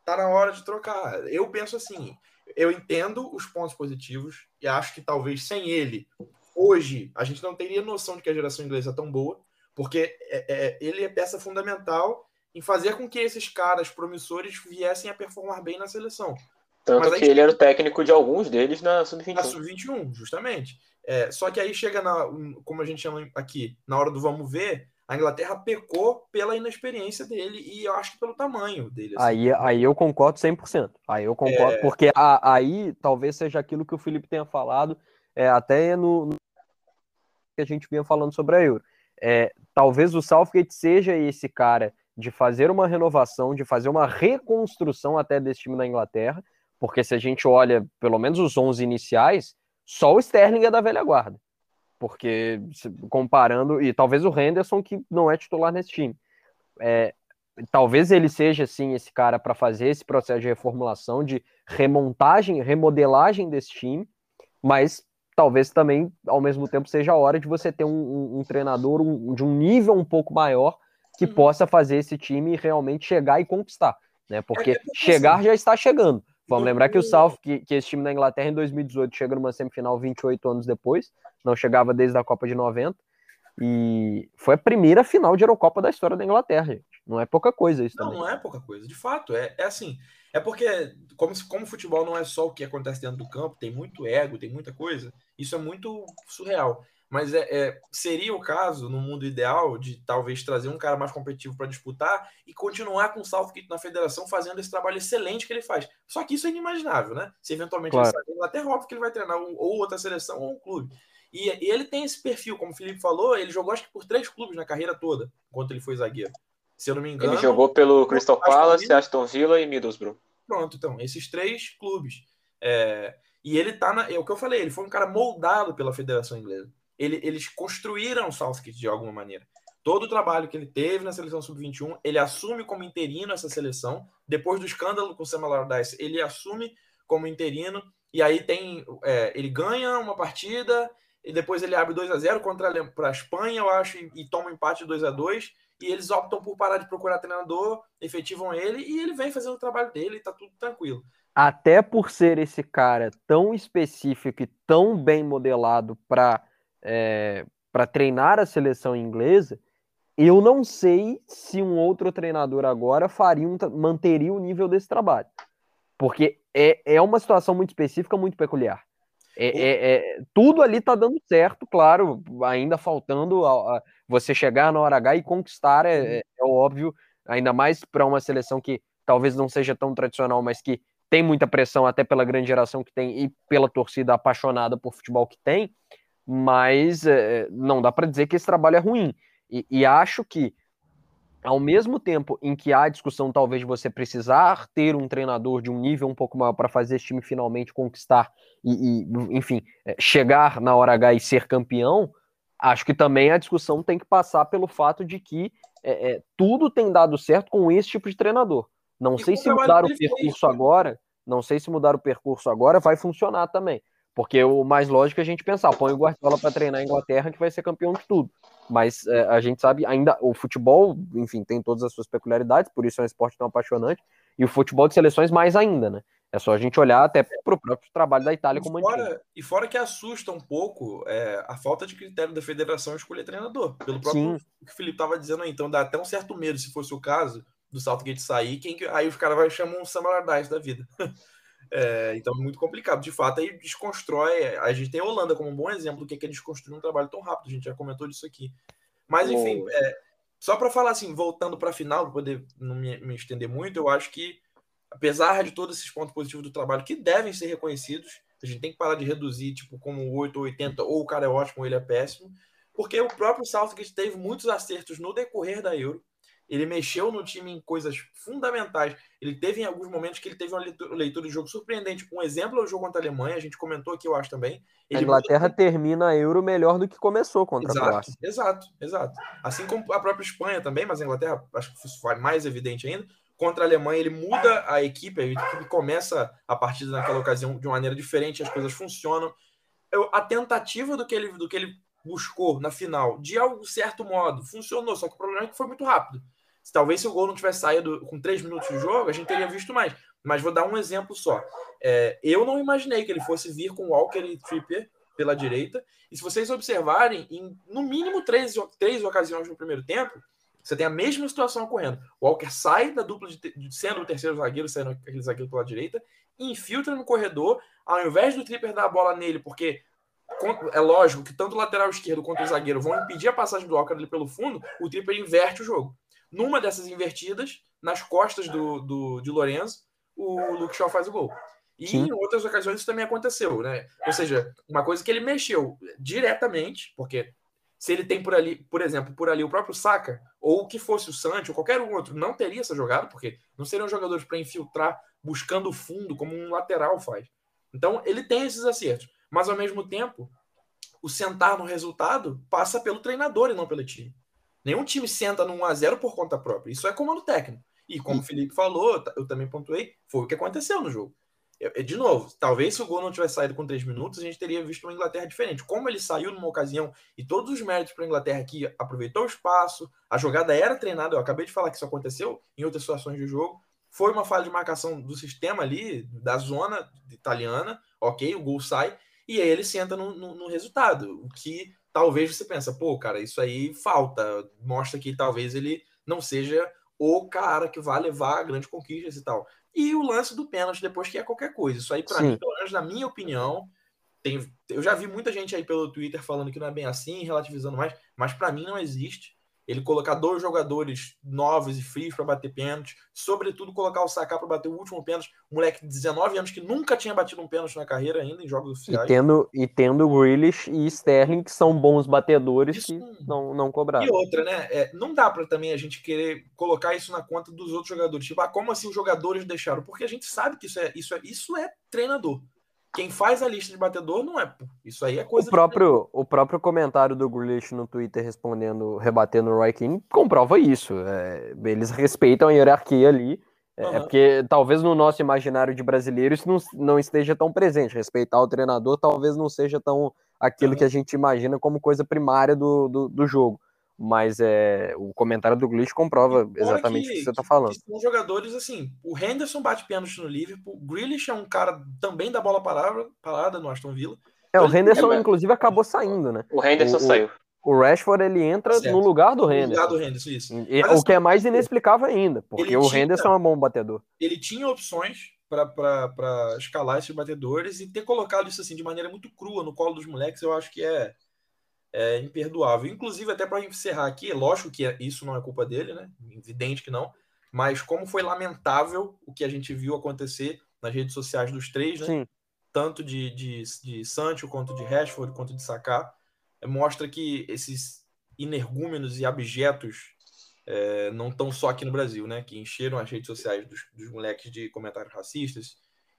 tá na hora de trocar. Eu penso assim, eu entendo os pontos positivos e acho que talvez sem ele, hoje, a gente não teria noção de que a geração inglesa é tão boa, porque é- é- ele é peça fundamental em fazer com que esses caras promissores viessem a performar bem na seleção. Tanto aí- que ele era o técnico de alguns deles na Na Sub-21. sub-21, justamente. É, só que aí chega na, como a gente chama aqui, na hora do vamos ver, a Inglaterra pecou pela inexperiência dele e eu acho que pelo tamanho dele. assim. Aí, aí eu concordo 100%. Aí eu concordo, É. porque a- aí talvez seja aquilo que o Felipe tenha falado, é, até no, no que a gente vinha falando sobre a Euro. É, talvez o Southgate seja esse cara de fazer uma renovação, de fazer uma reconstrução até desse time da Inglaterra, porque se a gente olha pelo menos os 11 iniciais, só o Sterling é da velha guarda. Porque comparando, e talvez o Henderson que não é titular nesse time. É, talvez ele seja assim esse cara para fazer esse processo de reformulação, de remontagem, remodelagem desse time, mas talvez também ao mesmo tempo seja a hora de você ter um, um- um treinador um- de um nível um pouco maior que Uhum. possa fazer esse time realmente chegar e conquistar, né? Porque porque, chegar assim, já está chegando. Vamos lembrar que o South, que, que esse time da Inglaterra em 2018 chega numa semifinal 28 anos depois, não chegava desde a Copa de 90, e foi a primeira final de Eurocopa da história da Inglaterra, gente. Não é pouca coisa isso Não, também. não é pouca coisa. De fato, é, é assim. É porque, como, como o futebol não é só o que acontece dentro do campo, tem muito ego, tem muita coisa, isso é muito surreal. Mas é, é- seria o caso, no mundo ideal, de talvez trazer um cara mais competitivo para disputar e continuar com o Southgate na federação fazendo esse trabalho excelente que ele faz. Só que isso é inimaginável, né? Se eventualmente Claro. ele sair da Inglaterra, óbvio que ele vai treinar um- ou outra seleção ou um clube. E, e ele tem esse perfil, como o Felipe falou, ele jogou acho que por três clubes na carreira toda, enquanto ele foi zagueiro. Se eu não me engano. Ele jogou pelo Crystal Aston Palace, Villa. Aston Villa e Middlesbrough. Pronto, então, esses três clubes. É, e ele tá na. É o que eu falei, ele foi um cara moldado pela Federação Inglesa. Ele- eles construíram o Southgate de alguma maneira. Todo o trabalho que ele teve na seleção sub-21, ele assume como interino essa seleção. Depois do escândalo com o Sam Allardyce, ele assume como interino. E aí tem. é, ele ganha uma partida, e depois ele abre 2 a 0 contra a, pra Espanha, eu acho, e, e toma um empate 2 a 2 E eles optam por parar de procurar treinador, efetivam ele, e ele vem fazendo o trabalho dele e tá tudo tranquilo. Até por ser esse cara tão específico e tão bem modelado para para treinar a seleção inglesa, eu não sei se um outro treinador agora faria um, manteria o nível desse trabalho. Porque é, é uma situação muito específica, muito peculiar. É, é- é- tudo ali tá dando certo, claro, ainda faltando a- a- você chegar na hora H e conquistar, é, é- é óbvio, ainda mais para uma seleção que talvez não seja tão tradicional, mas que tem muita pressão até pela grande geração que tem e pela torcida apaixonada por futebol que tem, mas é, não dá para dizer que esse trabalho é ruim. E, e acho que, ao mesmo tempo em que há a discussão, talvez, de você precisar ter um treinador de um nível um pouco maior para fazer esse time finalmente conquistar e, e, enfim, é, chegar na hora H e ser campeão, acho que também a discussão tem que passar pelo fato de que é, é, tudo tem dado certo com esse tipo de treinador. Não E sei se mudar o percurso agora, não sei se mudar o percurso agora vai funcionar também. Porque o mais lógico é a gente pensar, põe o Guardiola para treinar a Inglaterra que vai ser campeão de tudo. Mas é, a gente sabe ainda, o futebol, enfim, tem todas as suas peculiaridades, por isso é um esporte tão apaixonante, e o futebol de seleções mais ainda, né? É só a gente olhar até para o próprio trabalho da Itália como fora, E fora que assusta um pouco é, a falta de critério da federação escolher treinador. Pelo próprio Sim. que o Felipe estava dizendo aí. Então dá até um certo medo, se fosse o caso, do Saltgate sair, quem que, aí os caras vão chamar um Sam Allardyce da vida. (laughs) é, então é muito complicado. De fato, aí desconstrói. A gente tem a Holanda como um bom exemplo do que é, desconstruir um trabalho tão rápido. A gente já comentou disso aqui. Mas, enfim, é, só para falar assim, voltando para a final, para poder não me, me estender muito, eu acho que apesar de todos esses pontos positivos do trabalho que devem ser reconhecidos, a gente tem que parar de reduzir, tipo, como 8 ou 80, ou o cara é ótimo ou ele é péssimo, porque o próprio Southgate teve muitos acertos no decorrer da Euro, ele mexeu no time em coisas fundamentais. Ele teve em alguns momentos que ele teve uma leitura, de jogo surpreendente. Um exemplo é o jogo contra a Alemanha, a gente comentou aqui, eu acho também. Ele a Inglaterra muda... termina a Euro melhor do que começou contra exato, a Croácia. Exato, exato. Assim como a própria Espanha também, mas a Inglaterra acho que foi mais evidente ainda contra a Alemanha, ele muda a equipe, a equipe começa a partida naquela ocasião de uma maneira diferente, as coisas funcionam. Eu, a tentativa do que, ele, do que ele buscou na final, de algum certo modo, funcionou, só que o problema é que foi muito rápido. Talvez se o gol não tivesse saído com três minutos de jogo, a gente teria visto mais. Mas vou dar um exemplo só. É, eu não imaginei que ele fosse vir com Walker e Trippier pela direita. E se vocês observarem, em no mínimo três, três ocasiões no primeiro tempo, você tem a mesma situação ocorrendo. O Walker sai da dupla de, de sendo o terceiro zagueiro, sendo aquele zagueiro pela direita, infiltra no corredor, ao invés do Tripper dar a bola nele, porque é lógico que tanto o lateral esquerdo quanto o zagueiro vão impedir a passagem do Walker ali pelo fundo, o Tripper inverte o jogo. Numa dessas invertidas, nas costas do, do, de Lorenzo, o Luke Shaw faz o gol. E Sim. em outras ocasiões isso também aconteceu, né? Ou seja, uma coisa que ele mexeu diretamente, porque se ele tem por ali, por exemplo, por ali o próprio Saka, ou que fosse o Sancho, ou qualquer um outro, não teria essa jogada, porque não seriam jogadores para infiltrar buscando o fundo, como um lateral faz. Então, ele tem esses acertos. Mas, ao mesmo tempo, o sentar no resultado passa pelo treinador e não pelo time. Nenhum time senta no 1x0 por conta própria. Isso é comando técnico. E como o Felipe falou, eu também pontuei, foi o que aconteceu no jogo. De novo, talvez se o gol não tivesse saído com três minutos, a gente teria visto uma Inglaterra diferente. Como ele saiu numa ocasião e todos os méritos para a Inglaterra que aproveitou o espaço, a jogada era treinada, eu acabei de falar que isso aconteceu em outras situações do jogo. Foi uma falha de marcação do sistema ali, da zona italiana, ok, o gol sai, e aí ele senta no, no, no resultado. O que talvez você pensa, pô, cara, isso aí falta, mostra que talvez ele não seja o cara que vai levar a grande conquista e tal. E o lance do pênalti depois que é qualquer coisa. Isso aí, para mim, pelo menos na minha opinião, tem, eu já vi muita gente aí pelo Twitter falando que não é bem assim, relativizando mais, mas para mim não existe ele colocar dois jogadores novos e frios para bater pênalti, sobretudo colocar o Saká para bater o último pênalti, um moleque de 19 anos que nunca tinha batido um pênalti na carreira ainda em jogos oficiais. E tendo, e tendo Grealish e Sterling, que são bons batedores isso, que não, não cobraram. E outra, né? É, não dá para também a gente querer colocar isso na conta dos outros jogadores. Tipo, ah, como assim os jogadores deixaram? Porque a gente sabe que isso é, isso é, isso é treinador. Quem faz a lista de batedor não é. Isso aí é coisa. O próprio, o próprio comentário do Grealish no Twitter respondendo, rebatendo o Roy Keane comprova isso. É, eles respeitam a hierarquia ali. É, uhum. é, porque talvez no nosso imaginário de brasileiro isso não, não esteja tão presente. Respeitar o treinador talvez não seja tão aquilo uhum. que a gente imagina como coisa primária do, do, do jogo. Mas é, o comentário do Glitch comprova exatamente o que, que você está falando. Que são jogadores assim. O Henderson bate pênalti no Liverpool. O Grealish é um cara também da bola parada, parada no Aston Villa. É, o Henderson, é, inclusive, acabou saindo, né? O Henderson o, saiu. O Rashford ele entra certo. no lugar do Henderson. No lugar do Henderson, isso. E, o que é mais inexplicável ainda, porque o tinha, Henderson é um bom batedor. Ele tinha opções para escalar esses batedores e ter colocado isso assim de maneira muito crua no colo dos moleques, eu acho que é é imperdoável. Inclusive, até para encerrar aqui, é lógico que isso não é culpa dele, né? Evidente que não. Mas como foi lamentável o que a gente viu acontecer nas redes sociais dos três, né? Sim. Tanto de, de, de Sancho, quanto de Rashford, quanto de Saká, é, mostra que esses energúmenos e abjetos é, não estão só aqui no Brasil, né? Que encheram as redes sociais dos, dos moleques de comentários racistas,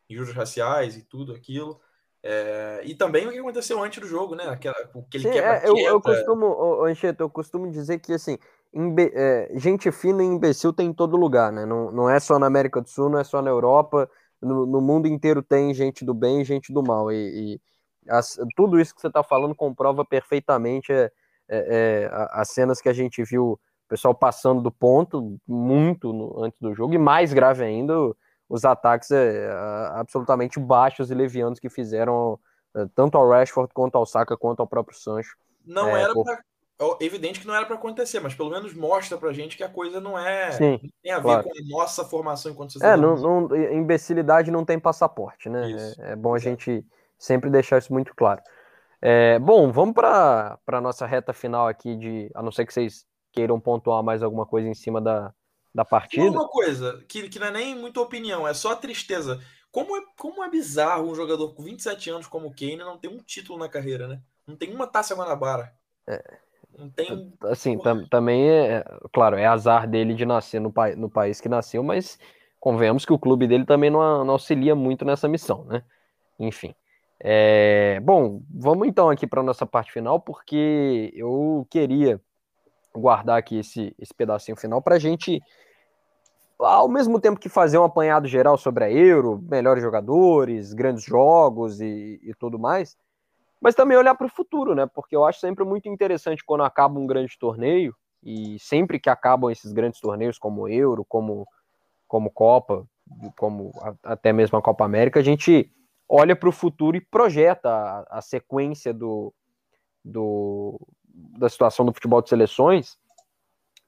injúrias raciais e tudo aquilo. É, e também o que aconteceu antes do jogo, né? Aquela, o que ele Sim, quebra é, eu, eu costumo, Anchieta, eu costumo dizer que assim, imbe, é, gente fina e imbecil tem em todo lugar, né? Não, não é só na América do Sul, não é só na Europa, no, no mundo inteiro tem gente do bem e gente do mal. E, e, as, tudo isso que você está falando comprova perfeitamente é, é, é, as cenas que a gente viu o pessoal passando do ponto muito no, antes do jogo, e mais grave ainda, os ataques é, absolutamente baixos e levianos que fizeram é, tanto ao Rashford quanto ao Saka quanto ao próprio Sancho. Não é, era por... pra, evidente que não era para acontecer, mas pelo menos mostra pra gente que a coisa não é Sim, não tem a ver claro. com a nossa formação enquanto É, não, não, imbecilidade não tem passaporte, né? É, é bom a gente sempre deixar isso muito claro. É, bom, vamos para a nossa reta final aqui de, a não ser que vocês queiram pontuar mais alguma coisa em cima da, da partida. uma coisa, que, que não é nem muita opinião, é só tristeza. Como é, como é bizarro um jogador com 27 anos como o Kane não ter um título na carreira, né? Não tem uma taça Guanabara. Não tem um. Assim, tam- também é, claro, é azar dele de nascer no, pai, no país que nasceu, mas convenhamos que o clube dele também não, não auxilia muito nessa missão, né? Enfim. É, bom, vamos então aqui para nossa parte final, porque eu queria guardar aqui esse, esse pedacinho final para a gente, ao mesmo tempo que fazer um apanhado geral sobre a Euro, melhores jogadores, grandes jogos e, e tudo mais, mas também olhar para o futuro, né? Porque eu acho sempre muito interessante quando acaba um grande torneio, e sempre que acabam esses grandes torneios, como Euro, como, como Copa, como a- até mesmo a Copa América, a gente olha para o futuro e projeta a, a sequência do, do, da situação do futebol de seleções.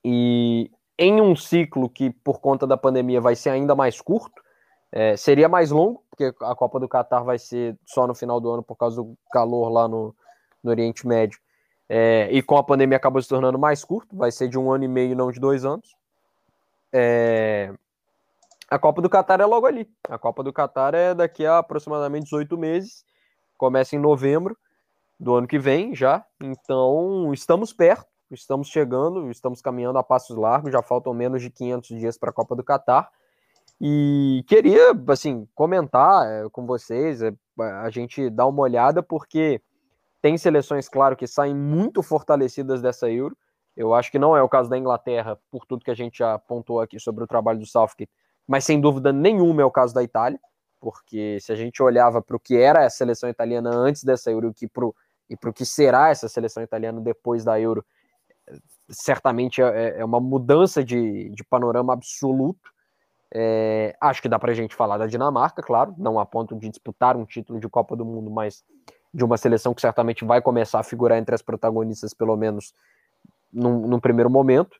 E em um ciclo que, por conta da pandemia, vai ser ainda mais curto, é, seria mais longo, porque a Copa do Catar vai ser só no final do ano por causa do calor lá no, no Oriente Médio. É, e com a pandemia acabou se tornando mais curto, vai ser de um ano e meio, não de dois anos. É, a Copa do Catar é logo ali. A Copa do Catar é daqui a aproximadamente 18 meses, começa em novembro do ano que vem já. Então, estamos perto, estamos chegando, estamos caminhando a passos largos, já faltam menos de 500 dias para a Copa do Catar. E queria, assim, comentar é, com vocês, é, a gente dar uma olhada, porque tem seleções, claro, que saem muito fortalecidas dessa Euro. Eu acho que não é o caso da Inglaterra, por tudo que a gente já apontou aqui sobre o trabalho do Southgate, mas sem dúvida nenhuma é o caso da Itália, porque se a gente olhava para o que era a seleção italiana antes dessa Euro que pro, e para o que será essa seleção italiana depois da Euro, certamente é, é uma mudança de, de panorama absoluto. É, acho que dá para a gente falar da Dinamarca, claro, não a ponto de disputar um título de Copa do Mundo, mas de uma seleção que certamente vai começar a figurar entre as protagonistas, pelo menos num, num primeiro momento.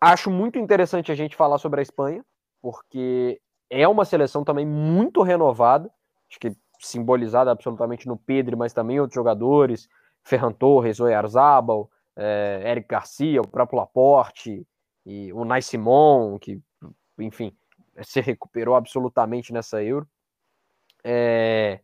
Acho muito interessante a gente falar sobre a Espanha, porque é uma seleção também muito renovada, acho que simbolizada absolutamente no Pedro, mas também outros jogadores, Ferran Torres, Oyarzabal, é, Eric Garcia, o próprio Laporte, e o Nai Simon, que, enfim, se recuperou absolutamente nessa Euro. É,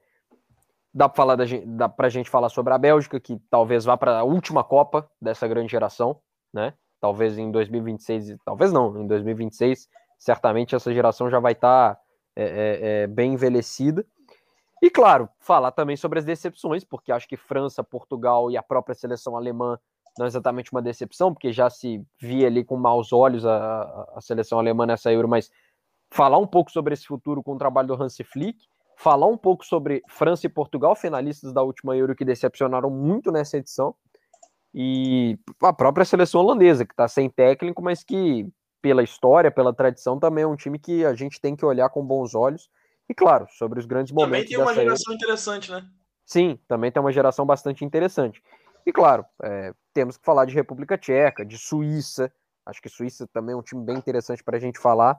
dá para pra gente falar sobre a Bélgica, que talvez vá para a última Copa dessa grande geração, né? Talvez em 2026, talvez não, em 2026, certamente essa geração já vai estar tá, é, é, é, bem envelhecida. E claro, falar também sobre as decepções, porque acho que França, Portugal e a própria seleção alemã não é exatamente uma decepção, porque já se via ali com maus olhos a, a, seleção alemã nessa Euro, mas falar um pouco sobre esse futuro com o trabalho do Hansi Flick, falar um pouco sobre França e Portugal, finalistas da última Euro que decepcionaram muito nessa edição, e a própria seleção holandesa, que está sem técnico, mas que, pela história, pela tradição, também é um time que a gente tem que olhar com bons olhos. E claro, sobre os grandes Também momentos. tem uma dessa geração Euro. interessante, né? Sim, também tem uma geração bastante interessante. E claro, é, temos que falar de República Tcheca, de Suíça. Acho que Suíça também é um time bem interessante para a gente falar.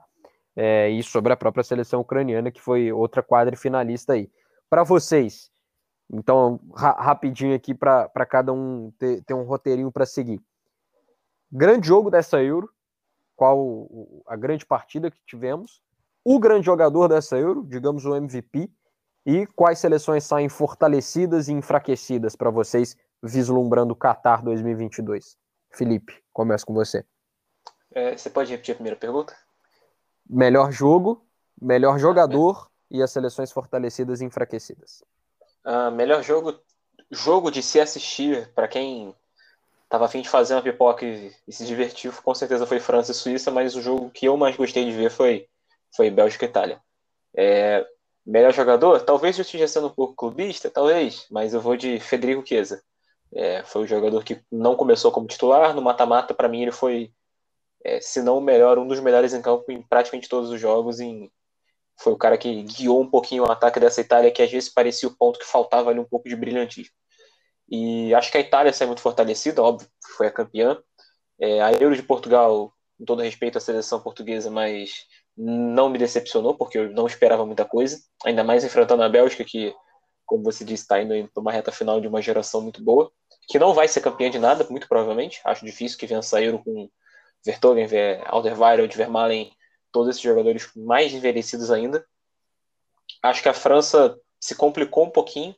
É, e sobre a própria seleção ucraniana, que foi outra quadrifinalista aí. Para vocês, então, ra rapidinho aqui para cada um ter, ter um roteirinho para seguir. Grande jogo dessa Euro, qual a grande partida que tivemos, o grande jogador dessa Euro, digamos o MVP, e quais seleções saem fortalecidas e enfraquecidas para vocês, vislumbrando o Qatar 2022? Felipe, começo com você. É, você pode repetir a primeira pergunta? Melhor jogo, melhor jogador e as seleções fortalecidas e enfraquecidas. Uh, melhor jogo, jogo de se assistir para quem tava afim de fazer uma pipoca e, e, se divertir, com certeza foi França e Suíça, mas o jogo que eu mais gostei de ver foi, foi Bélgica e Itália. É, Melhor jogador? Talvez eu esteja sendo um pouco clubista, talvez, mas eu vou de Federico Chiesa. É, foi o jogador que não começou como titular, no mata-mata, para mim ele foi, é, se não o melhor, um dos melhores em campo em praticamente todos os jogos. Em, foi o cara que guiou um pouquinho o ataque dessa Itália, que às vezes parecia o ponto que faltava ali um pouco de brilhantismo. E acho que a Itália sai muito fortalecida, óbvio, foi a campeã. É, a Euro de Portugal, com todo respeito à seleção portuguesa, mas não me decepcionou, porque eu não esperava muita coisa, ainda mais enfrentando a Bélgica, que, como você disse, está indo para uma reta final de uma geração muito boa, que não vai ser campeã de nada, muito provavelmente. Acho difícil que venha sair com Vertogen, Alderweireld, Vermaelen, todos esses jogadores mais envelhecidos ainda. Acho que a França se complicou um pouquinho.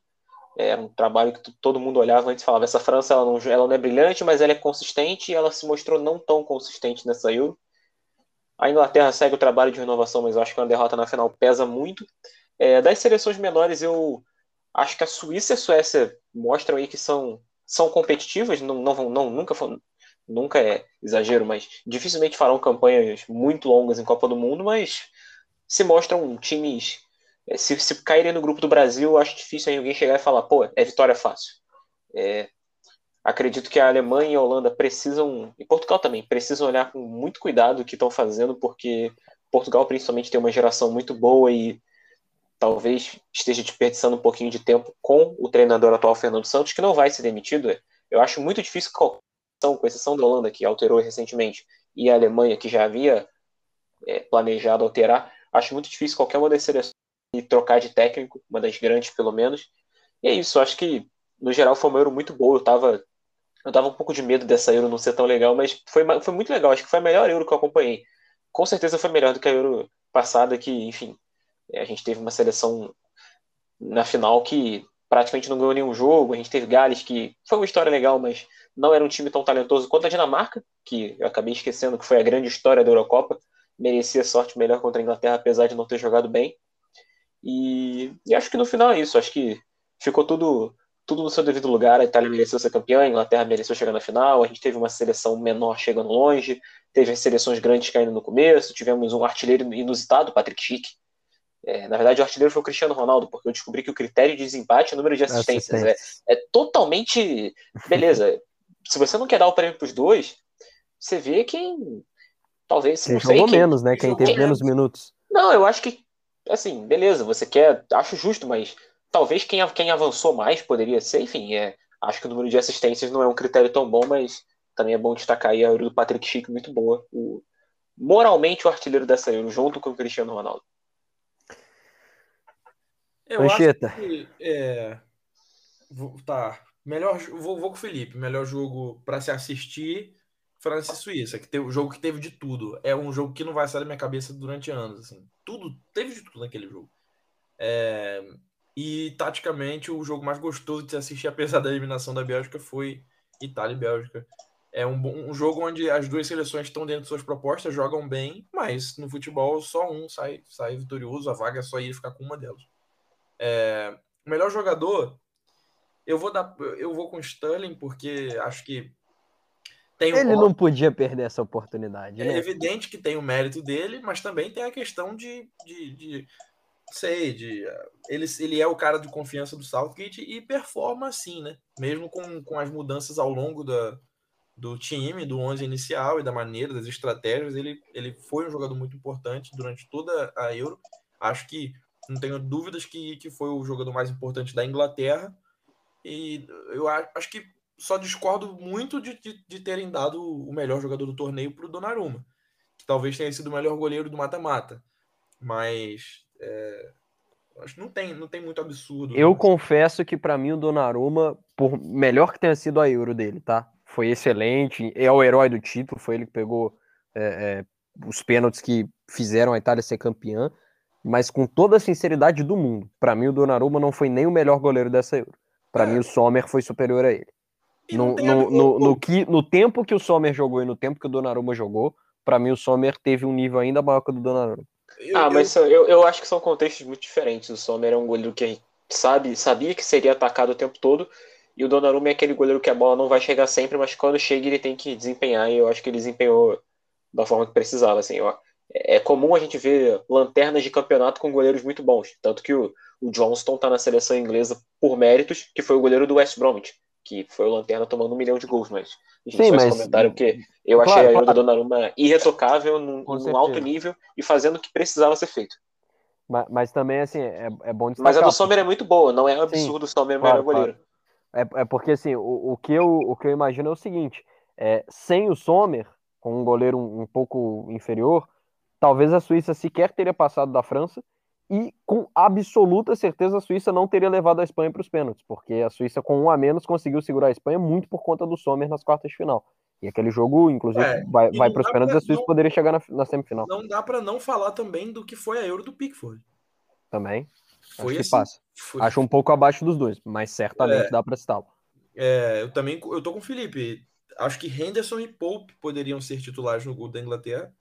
É um trabalho que todo mundo olhava antes e falava: essa França ela não, ela não é brilhante, mas ela é consistente e ela se mostrou não tão consistente nessa Euro. A Inglaterra segue o trabalho de renovação, mas eu acho que uma derrota na final pesa muito. É, das seleções menores, eu acho que a Suíça e a Suécia mostram aí que são, são competitivas, não, não, não nunca, nunca é exagero, mas dificilmente farão campanhas muito longas em Copa do Mundo, mas se mostram times. É, se, se caírem no grupo do Brasil, eu acho difícil alguém chegar e falar, pô, é vitória fácil. É, Acredito que a Alemanha e a Holanda precisam, e Portugal também, precisam olhar com muito cuidado o que estão fazendo, porque Portugal principalmente tem uma geração muito boa e talvez esteja desperdiçando um pouquinho de tempo com o treinador atual Fernando Santos, que não vai ser demitido. Eu acho muito difícil, com exceção da Holanda, que alterou recentemente, e a Alemanha, que já havia é, planejado alterar, acho muito difícil qualquer uma das seleções trocar de técnico, uma das grandes pelo menos. E é isso, acho que no geral foi uma Euro muito boa, eu estava eu dava um pouco de medo dessa Euro não ser tão legal, mas foi, foi muito legal. Acho que foi a melhor Euro que eu acompanhei. Com certeza foi melhor do que a Euro passada, que, enfim, é, a gente teve uma seleção na final que praticamente não ganhou nenhum jogo. A gente teve Gales, que foi uma história legal, mas não era um time tão talentoso quanto a Dinamarca, que eu acabei esquecendo que foi a grande história da Eurocopa. Merecia sorte melhor contra a Inglaterra, apesar de não ter jogado bem. E, e acho que no final é isso. Acho que ficou tudo tudo no seu devido lugar. A Itália mereceu ser campeã, a Inglaterra mereceu chegar na final. A gente teve uma seleção menor chegando longe, teve as seleções grandes caindo no começo. Tivemos um artilheiro inusitado, Patrick Schick. É, na verdade, o artilheiro foi o Cristiano Ronaldo, porque eu descobri que o critério de desempate é o número de assistências. É, é, totalmente. Beleza. (laughs) Se você não quer dar o prêmio para os dois, você vê quem. Talvez. Quem jogou menos, né? Quem teve menos minutos. Não, eu acho que. Assim, beleza, você quer. Acho justo, mas Talvez quem, quem avançou mais poderia ser, enfim, é, acho que o número de assistências não é um critério tão bom, mas também é bom destacar aí a Euro do Patrick Schick, muito boa. O, moralmente o artilheiro dessa Euro, junto com o Cristiano Ronaldo. Eu acho que, é, tá, melhor, vou, vou com o Felipe, melhor jogo para se assistir, França e Suíça, que teve o jogo que teve de tudo. É um jogo que não vai sair da minha cabeça durante anos, assim. Tudo, teve de tudo naquele jogo. É, e, taticamente, o jogo mais gostoso de se assistir, apesar da eliminação da Bélgica, foi Itália e Bélgica. É um, um jogo onde as duas seleções estão dentro de suas propostas, jogam bem, mas no futebol só um sai, sai vitorioso, a vaga é só ir ficar com uma delas. É, o melhor jogador, eu vou dar, eu vou com o Sterling, porque acho que tem Ele não podia perder essa oportunidade. É né? evidente que tem o mérito dele, mas também tem a questão de, de, de sei, de, ele, ele é o cara de confiança do Southgate e performa assim, né? Mesmo com, com as mudanças ao longo da, do time, do 11 inicial e da maneira, das estratégias, ele, ele foi um jogador muito importante durante toda a Euro. Acho que não tenho dúvidas que, que foi o jogador mais importante da Inglaterra. E eu acho que só discordo muito de, de, de terem dado o melhor jogador do torneio para o Donnarumma, que talvez tenha sido o melhor goleiro do mata-mata. Mas é, acho que não tem, não tem muito absurdo. Eu né? confesso que para mim o Donnarumma, por melhor que tenha sido a Euro dele, tá? Foi excelente, é o herói do título, foi ele que pegou é, é, os pênaltis que fizeram a Itália ser campeã, mas com toda a sinceridade do mundo, para mim o Donnarumma não foi nem o melhor goleiro dessa Euro. Para mim o Sommer foi superior a ele. No, no, no, no, que, no tempo que o Sommer jogou e no tempo que o Donnarumma jogou, para mim o Sommer teve um nível ainda maior que o do Donnarumma. Eu, ah, mas eu... eu, acho que são contextos muito diferentes. O Sommer é um goleiro que sabe, sabia que seria atacado o tempo todo, e o Donnarumma é aquele goleiro que a bola não vai chegar sempre, mas quando chega ele tem que desempenhar, e eu acho que ele desempenhou da forma que precisava. Assim, eu, é comum a gente ver lanternas de campeonato com goleiros muito bons. Tanto que o, o Johnston está na seleção inglesa por méritos, que foi o goleiro do West Bromwich, que foi o lanterna tomando um milhão de gols. Mas gente Sim, faz mas- comentário porque eu Claro, achei a Euro claro. da Donnarumma irretocável, num, num alto nível e fazendo o que precisava ser feito. Mas, mas também, assim, é, é bom destacar. Mas a do Sommer é muito boa, não é um absurdo o Sommer o melhor claro, goleiro. É, é porque, assim, o, o, que eu, o que eu imagino é o seguinte: é, sem o Sommer, com um goleiro um, um pouco inferior, talvez a Suíça sequer teria passado da França e, com absoluta certeza, a Suíça não teria levado a Espanha para os pênaltis, porque a Suíça, com um a menos, conseguiu segurar a Espanha muito por conta do Sommer nas quartas de final. E aquele jogo, inclusive, É, vai, e vai para os pênaltis, pra- a Suíça não- poderia chegar na, na semifinal Não dá para não falar também do que foi a Euro do Pickford. também. Foi Acho assim. passa. Foi, Acho um pouco abaixo dos dois, mas certamente É. dá para citá-lo. É, eu também eu tô com o Felipe. Acho que Henderson e Pope poderiam ser titulares no gol da Inglaterra.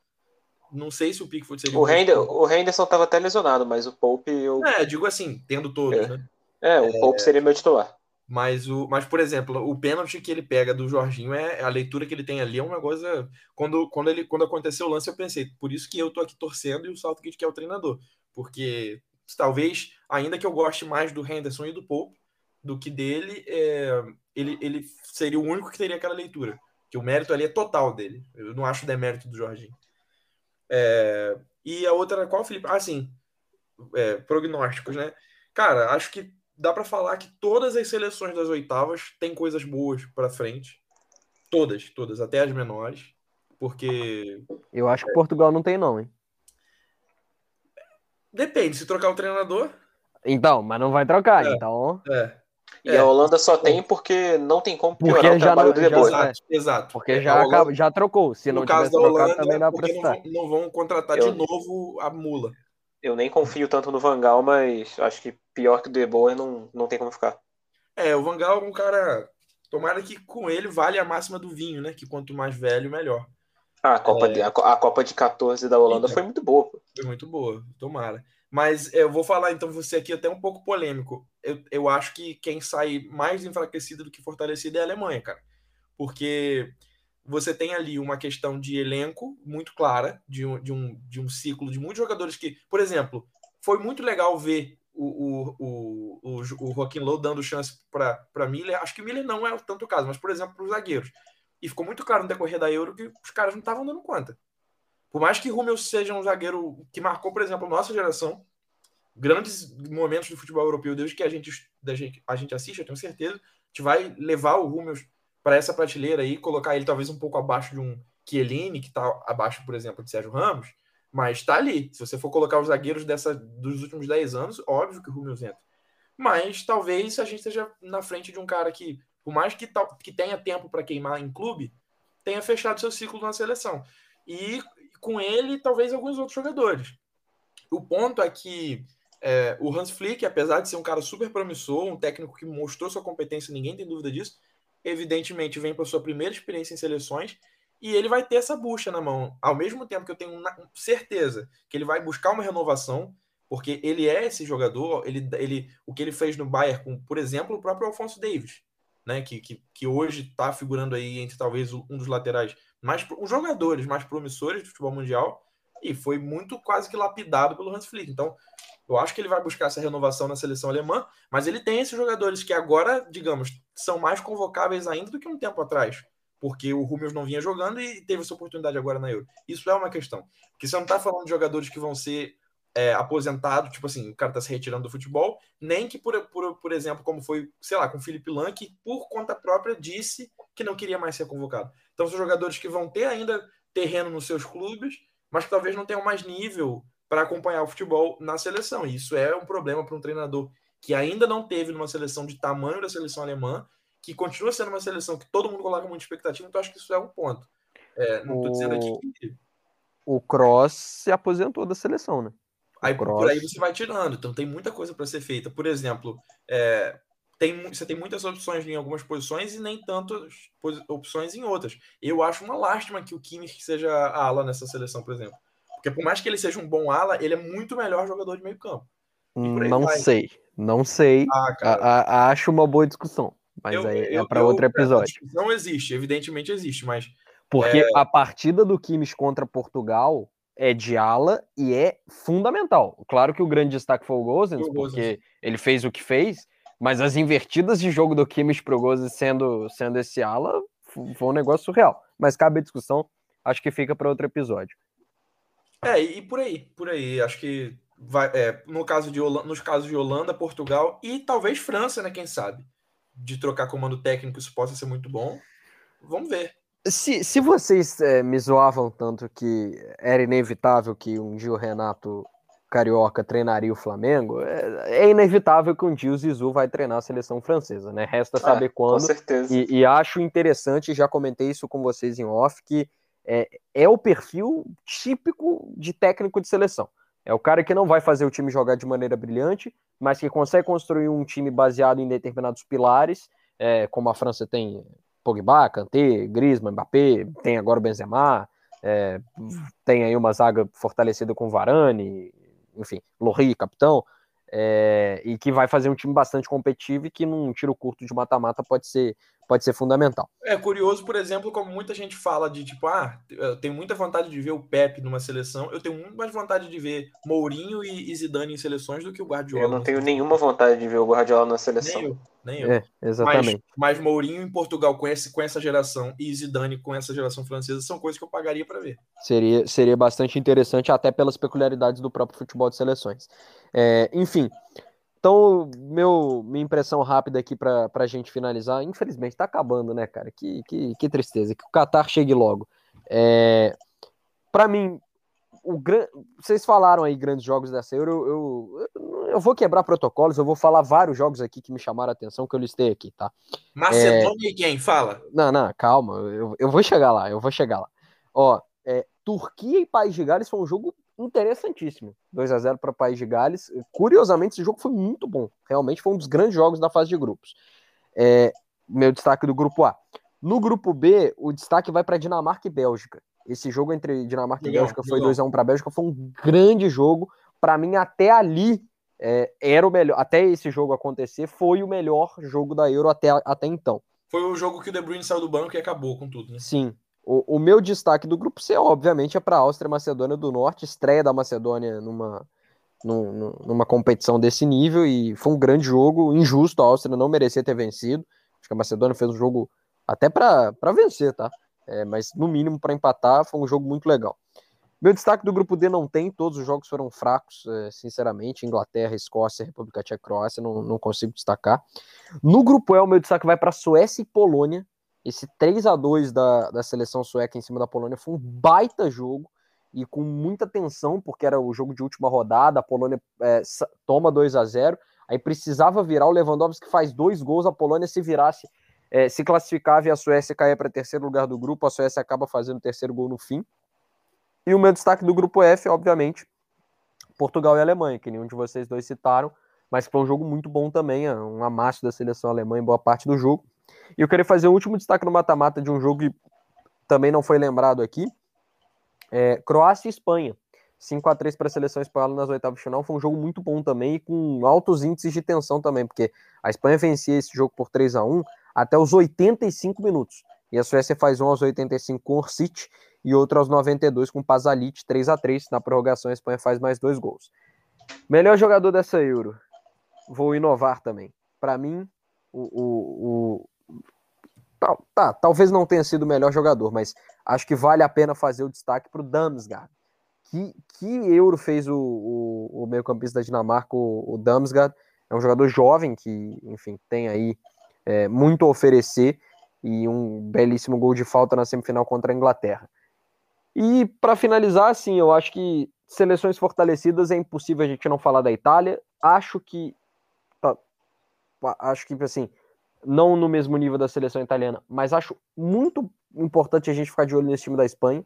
Não sei se o Pickford seria O, titular. o Henderson estava até lesionado, mas o Pope, eu, É, digo assim, tendo todos, É. né? é, o Pope seria meu titular. Mas, o, mas, por exemplo, o pênalti que ele pega do Jorginho, é a leitura que ele tem ali é uma coisa. Quando, quando, ele, quando aconteceu o lance, eu pensei, por isso que eu tô aqui torcendo e o Southgate que é o treinador. Porque talvez, ainda que eu goste mais do Henderson e do Pope do que dele, é, ele, ele seria o único que teria aquela leitura. Que o mérito ali é total dele. Eu não acho demérito do Jorginho. É, e a outra, qual, Felipe? Ah, sim. É, prognósticos, né? Cara, acho que dá pra falar que todas as seleções das oitavas têm coisas boas pra frente. Todas, todas, até as menores. Porque Eu acho que Portugal não tem, não, hein? depende, se trocar o treinador, Então, mas não vai trocar, É. então. é. E É. a Holanda só tem porque não tem como Porque piorar o já trabalho não- do já De Boer. sabe. Exato, exato. Porque É, já, Holanda- acaba- já trocou. Se não no caso tivesse trocado, Holanda, também dá pra porque não vão, não vão contratar Eu- de novo a mula. Eu nem confio tanto no Vangal, mas acho que pior que o De Boer não, não tem como ficar. É, o Vangal é um cara. Tomara que com ele vale a máxima do vinho, né? Que quanto mais velho, melhor. Ah, a Copa, É. de, a, a Copa de 14 da Holanda Então. foi muito boa. pô. Foi muito boa, tomara. Mas é, eu vou falar então você aqui até um pouco polêmico. Eu, eu acho que quem sai mais enfraquecido do que fortalecido é a Alemanha, cara. Porque você tem ali uma questão de elenco muito clara, de um, de um, de um ciclo de muitos jogadores que, por exemplo, foi muito legal ver o, o, o, o, o Joaquim Low dando chance para Miller. Acho que Miller não é tanto o caso, mas, por exemplo, para os zagueiros. E ficou muito claro no decorrer da Euro que os caras não estavam dando conta. Por mais que Hummels seja um zagueiro que marcou, por exemplo, a nossa geração, grandes momentos do futebol europeu, desde que a gente, da gente, a gente assiste, eu tenho certeza, a gente vai levar o Hummels para essa prateleira aí, colocar ele talvez um pouco abaixo de um Chiellini, que está abaixo, por exemplo, de Sérgio Ramos, mas está ali. Se você for colocar os zagueiros dessa, dos últimos 10 anos, óbvio que o Hummels entra. Mas talvez a gente esteja na frente de um cara que, por mais que, que tenha tempo para queimar em clube, tenha fechado seu ciclo na seleção. E com ele, talvez alguns outros jogadores. O ponto é que é, o Hans Flick, apesar de ser um cara super promissor, um técnico que mostrou sua competência, ninguém tem dúvida disso, evidentemente vem para sua primeira experiência em seleções e ele vai ter essa bucha na mão. Ao mesmo tempo que eu tenho certeza que ele vai buscar uma renovação, porque ele é esse jogador, ele, ele, o que ele fez no Bayern com, por exemplo, o próprio Alfonso Davis, né, que, que, que hoje está figurando aí entre talvez um dos laterais mais os jogadores mais promissores do futebol mundial e foi muito quase que lapidado pelo Hans Flick. Então, eu acho que ele vai buscar essa renovação na seleção alemã, mas ele tem esses jogadores que agora, digamos, são mais convocáveis ainda do que um tempo atrás, porque o Hummels não vinha jogando e teve essa oportunidade agora na Euro. Isso é uma questão. Porque você não está falando de jogadores que vão ser é, aposentados, tipo assim, o cara está se retirando do futebol, nem que, por, por, por exemplo, como foi, sei lá, com o Felipe Lan, que por conta própria disse que não queria mais ser convocado. Então são jogadores que vão ter ainda terreno nos seus clubes, mas que talvez não tenham mais nível para acompanhar o futebol na seleção. E isso é um problema para um treinador que ainda não teve numa seleção de tamanho da seleção alemã, que continua sendo uma seleção que todo mundo coloca muita expectativa, então acho que isso é um ponto. É, não estou dizendo aqui que O Cross se aposentou da seleção, né? O Aí, por aí você vai tirando. Então tem muita coisa para ser feita. Por exemplo, é, tem, você tem muitas opções em algumas posições e nem tantas opções em outras. Eu acho uma lástima que o Kimmich seja ala nessa seleção, por exemplo. Porque por mais que ele seja um bom ala, ele é muito melhor jogador de meio campo. Não vai. sei. Não sei. Ah, A- a- acho uma boa discussão. Mas eu- aí eu- é para outro episódio. discussão existe, evidentemente existe, mas Porque É. a partida do Kimmich contra Portugal é de ala e é fundamental. Claro que o grande destaque foi o Gozens, porque ele fez o que fez, mas as invertidas de jogo do Kimmich pro Gozens sendo, sendo esse ala foi um negócio surreal. Mas cabe a discussão, acho que fica para outro episódio. É, e por aí, por aí. Acho que vai, é, no caso de Holanda, nos casos de Holanda, Portugal e talvez França, né? Quem sabe? De trocar comando técnico, isso possa ser muito bom. Vamos ver. Se, se vocês é, me zoavam tanto que era inevitável que um dia o Renato Carioca treinaria o Flamengo, é, é inevitável que um dia o Zizu vai treinar a seleção francesa, né? Resta ah, saber quando. Com certeza. E, e, acho interessante, já comentei isso com vocês em off, que é, é o perfil típico de técnico de seleção. É o cara que não vai fazer o time jogar de maneira brilhante, mas que consegue construir um time baseado em determinados pilares, é, como a França tem Pogba, Kanté, Griezmann, Mbappé, tem agora o Benzema, é, tem aí uma zaga fortalecida com Varane, enfim, Lorri, capitão, é, e que vai fazer um time bastante competitivo e que num tiro curto de mata-mata pode ser pode ser fundamental. É curioso, por exemplo, como muita gente fala de tipo, ah, eu tenho muita vontade de ver o Pepe numa seleção, eu tenho muito mais vontade de ver Mourinho e Zidane em seleções do que o Guardiola. Eu não tenho nenhuma vontade de ver o Guardiola na seleção. Nem eu, nem eu. É, exatamente. Mas, mas Mourinho em Portugal com, esse, com essa geração e Zidane com essa geração francesa são coisas que eu pagaria para ver. Seria, seria bastante interessante, até pelas peculiaridades do próprio futebol de seleções. É, enfim, então, meu, minha impressão rápida aqui para a gente finalizar, infelizmente está acabando, né, cara? Que, que, que tristeza, que o Qatar chegue logo. É, para mim, o gran... vocês falaram aí grandes jogos dessa Euro, eu, eu, eu, vou quebrar protocolos, eu vou falar vários jogos aqui que me chamaram a atenção, que eu listei aqui, tá? Macedônia é... e quem? Fala. Não, não, calma, eu, eu vou chegar lá, eu vou chegar lá. Ó, é, Turquia e País de Gales foi um jogo interessantíssimo. 2 a 0 para o País de Gales. Curiosamente, esse jogo foi muito bom. Realmente foi um dos grandes jogos da fase de grupos. É, meu destaque do grupo A. No grupo B, o destaque vai para Dinamarca e Bélgica. Esse jogo entre Dinamarca legal, e Bélgica foi 2 a 1 para a Bélgica, foi um grande jogo. Para mim, até ali é, era o melhor. Até esse jogo acontecer, foi o melhor jogo da Euro até, até então. Foi o jogo que o De Bruyne saiu do banco e acabou com tudo, né? Sim, o, o meu destaque do grupo C, obviamente, é para a Áustria Macedônia do Norte, estreia da Macedônia numa, numa competição desse nível, e foi um grande jogo, injusto, a Áustria não merecia ter vencido. Acho que a Macedônia fez um jogo até para vencer, tá? É, mas no mínimo para empatar, foi um jogo muito legal. Meu destaque do grupo D não tem, todos os jogos foram fracos, é, sinceramente. Inglaterra, Escócia, República Tcheca, Croácia, não, não consigo destacar. No grupo E, o meu destaque vai para Suécia e Polônia. Esse 3 a 2 da, da seleção sueca em cima da Polônia foi um baita jogo e com muita tensão, porque era o jogo de última rodada, a Polônia é, toma 2 a 0 aí precisava virar, o Lewandowski faz dois gols, a Polônia se virasse, é, se classificava e a Suécia caía para terceiro lugar do grupo, a Suécia acaba fazendo o terceiro gol no fim. E o meu destaque do grupo F, obviamente, Portugal e Alemanha, que nenhum de vocês dois citaram, mas foi um jogo muito bom também, é um amasso da seleção alemã em boa parte do jogo. E eu queria fazer o último destaque no mata-mata de um jogo que também não foi lembrado aqui. É, Croácia e Espanha. 5 a 3 para a seleção espanhola nas oitavas de final. Foi um jogo muito bom também e com altos índices de tensão também, porque a Espanha vencia esse jogo por 3 a 1 até os 85 minutos. E a Suécia faz um aos 85 com Orsic e outro aos 92 com Pasalic, 3 a 3 Na prorrogação, a Espanha faz mais dois gols. Melhor jogador dessa Euro. Vou inovar também. Para mim, o, o, Tá, tá, talvez não tenha sido o melhor jogador, mas acho que vale a pena fazer o destaque para o Damsgaard. Que, que euro fez o, o, o meio-campista da Dinamarca, o, o Damsgaard? É um jogador jovem que, enfim, tem aí é, muito a oferecer e um belíssimo gol de falta na semifinal contra a Inglaterra. E para finalizar, assim, eu acho que seleções fortalecidas é impossível a gente não falar da Itália. Acho que tá, acho que assim não no mesmo nível da seleção italiana, mas acho muito importante a gente ficar de olho nesse time da Espanha,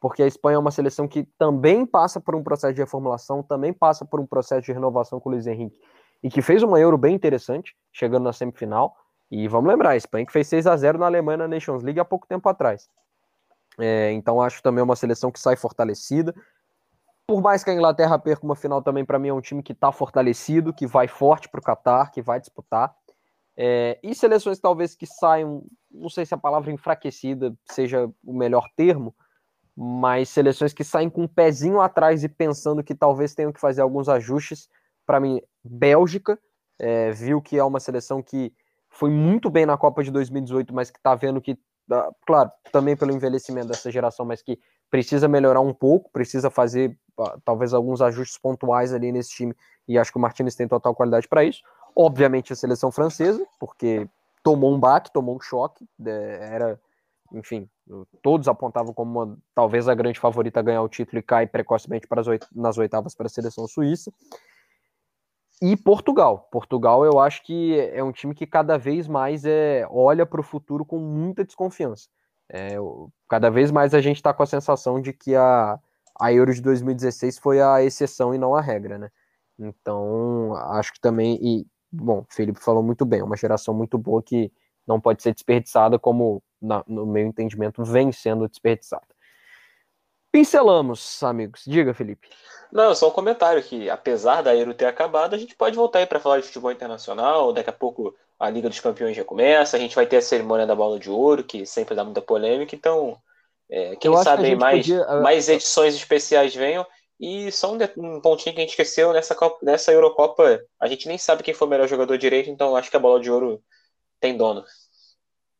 porque a Espanha é uma seleção que também passa por um processo de reformulação, também passa por um processo de renovação com o Luiz Henrique, e que fez uma Euro bem interessante, chegando na semifinal. E vamos lembrar, a Espanha que fez 6 a 0 na Alemanha na Nations League há pouco tempo atrás. É, então acho também uma seleção que sai fortalecida. Por mais que a Inglaterra perca uma final também, para mim é um time que está fortalecido, que vai forte para o Qatar, que vai disputar. É, e seleções talvez que saiam, não sei se a palavra enfraquecida seja o melhor termo, mas seleções que saem com um pezinho atrás e pensando que talvez tenham que fazer alguns ajustes. Para mim, Bélgica é, viu que é uma seleção que foi muito bem na Copa de 2018, mas que está vendo que, claro, também pelo envelhecimento dessa geração, mas que precisa melhorar um pouco, precisa fazer ah, talvez alguns ajustes pontuais ali nesse time, e acho que o Martinez tem total qualidade para isso. Obviamente a seleção francesa, porque tomou um baque, tomou um choque, é, era, enfim, todos apontavam como uma, talvez a grande favorita a ganhar o título e cai precocemente para as oit nas oitavas para a seleção suíça. E Portugal. Portugal, eu acho que é um time que cada vez mais é, olha para o futuro com muita desconfiança. É, cada vez mais a gente está com a sensação de que a, a Euro de 2016 foi a exceção e não a regra, né? Então, acho que também, e, bom, o Felipe falou muito bem, é uma geração muito boa que não pode ser desperdiçada, como, na, no meu entendimento, vem sendo desperdiçada. Pincelamos, amigos. Diga, Felipe. Não, só um comentário que, apesar da Euro ter acabado, a gente pode voltar aí para falar de futebol internacional. Daqui a pouco a Liga dos Campeões já começa. A gente vai ter a cerimônia da Bola de Ouro, que sempre dá muita polêmica. Então, é, quem sabe que mais, podia... mais edições especiais venham. E só um, um, pontinho que a gente esqueceu nessa, Copa, nessa Eurocopa, a gente nem sabe quem foi o melhor jogador direito, então acho que a Bola de Ouro tem dono.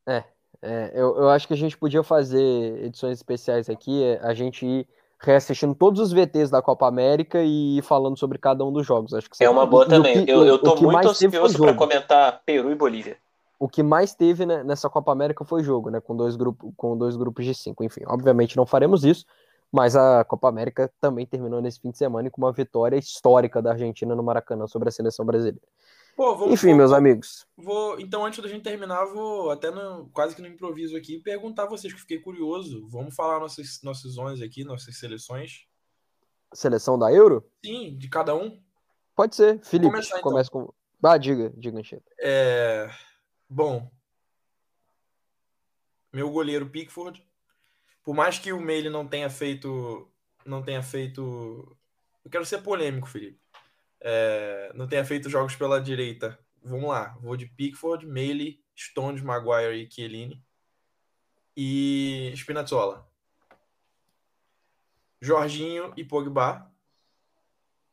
É, é, eu, eu acho que a gente podia fazer edições especiais aqui, é, a gente ir reassistindo todos os VTs da Copa América e falando sobre cada um dos jogos. Acho que é uma boa também. Que, eu, eu tô muito ansioso para comentar Peru e Bolívia. O que mais teve né, nessa Copa América foi jogo, né? Com dois, grupos, com dois grupos de cinco. Enfim, obviamente não faremos isso, mas a Copa América também terminou nesse fim de semana com uma vitória histórica da Argentina no Maracanã sobre a seleção brasileira. Pô, vou, Enfim, vou, meus amigos. Vou, então, antes da gente terminar, vou até no, quase que no improviso aqui perguntar a vocês que fiquei curioso. Vamos falar nossas, nossos 11 aqui, nossas seleções. Seleção da Euro? Sim, de cada um. Pode ser. Felipe, começar, então. começa com. Ah, diga, diga, Anchieta. É. Bom. Meu goleiro Pickford. Por mais que o Meile não tenha feito. Não tenha feito. Eu quero ser polêmico, Felipe é, não tenha feito jogos pela direita. Vamos lá, vou de Pickford, Meili, Stones, Maguire e Chiellini. E Spinazzola. Jorginho e Pogba.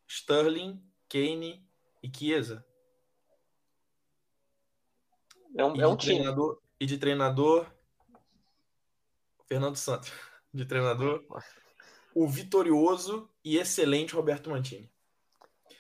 Sterling, Kane e Chiesa. É um, é um time. E de treinador, Fernando Santos. (laughs) De treinador, o vitorioso e excelente Roberto Mantini.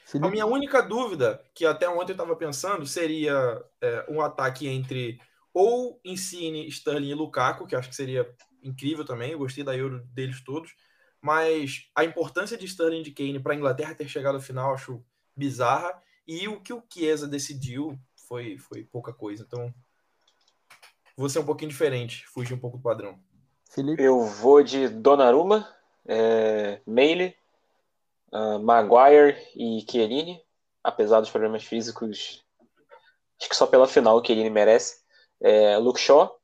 Felipe. A minha única dúvida, que até ontem eu estava pensando, seria é, um ataque entre ou Insigne, Sterling e Lukaku, que acho que seria incrível também. Eu gostei da Euro deles todos. Mas a importância de Sterling e de Kane para a Inglaterra ter chegado ao final acho bizarra. E o que o Chiesa decidiu foi, foi pouca coisa. Então, vou ser um pouquinho diferente, fugir um pouco do padrão. Felipe? Eu vou de Donnarumma, é, Meile, uh, Maguire e Chiellini, apesar dos problemas físicos, acho que só pela final o Chiellini merece. É, Luke Shaw,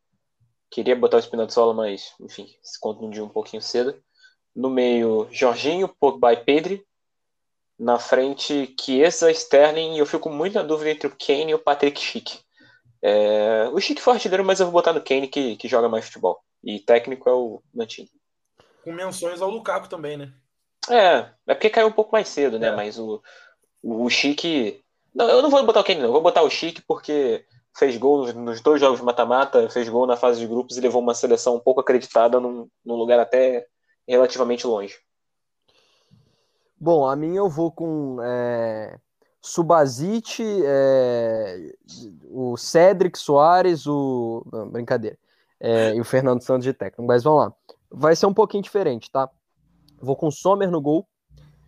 queria botar o Spinazzola, mas enfim, se contundiu um pouquinho cedo. No meio, Jorginho, Pogba e Pedri. Na frente, Chiesa, Sterling, e eu fico muito na dúvida entre o Kane e o Patrick Schick. É, o Schick foi artilheiro, mas eu vou botar no Kane, que, que joga mais futebol. E técnico é o Mantini. Com menções ao Lukaku também, né? É, é porque caiu um pouco mais cedo, né? É. Mas o, o Chique. Não, eu não vou botar o Kane, não. Eu vou botar o Chique porque fez gol nos dois jogos de mata-mata, fez gol na fase de grupos e levou uma seleção um pouco acreditada num, num lugar até relativamente longe. Bom, a minha eu vou com é, Subazite, é, o Cedric Soares, o. Não, brincadeira. É, e o Fernando Santos de técnico. Mas vamos lá. Vai ser um pouquinho diferente, tá? Vou com Sommer no gol.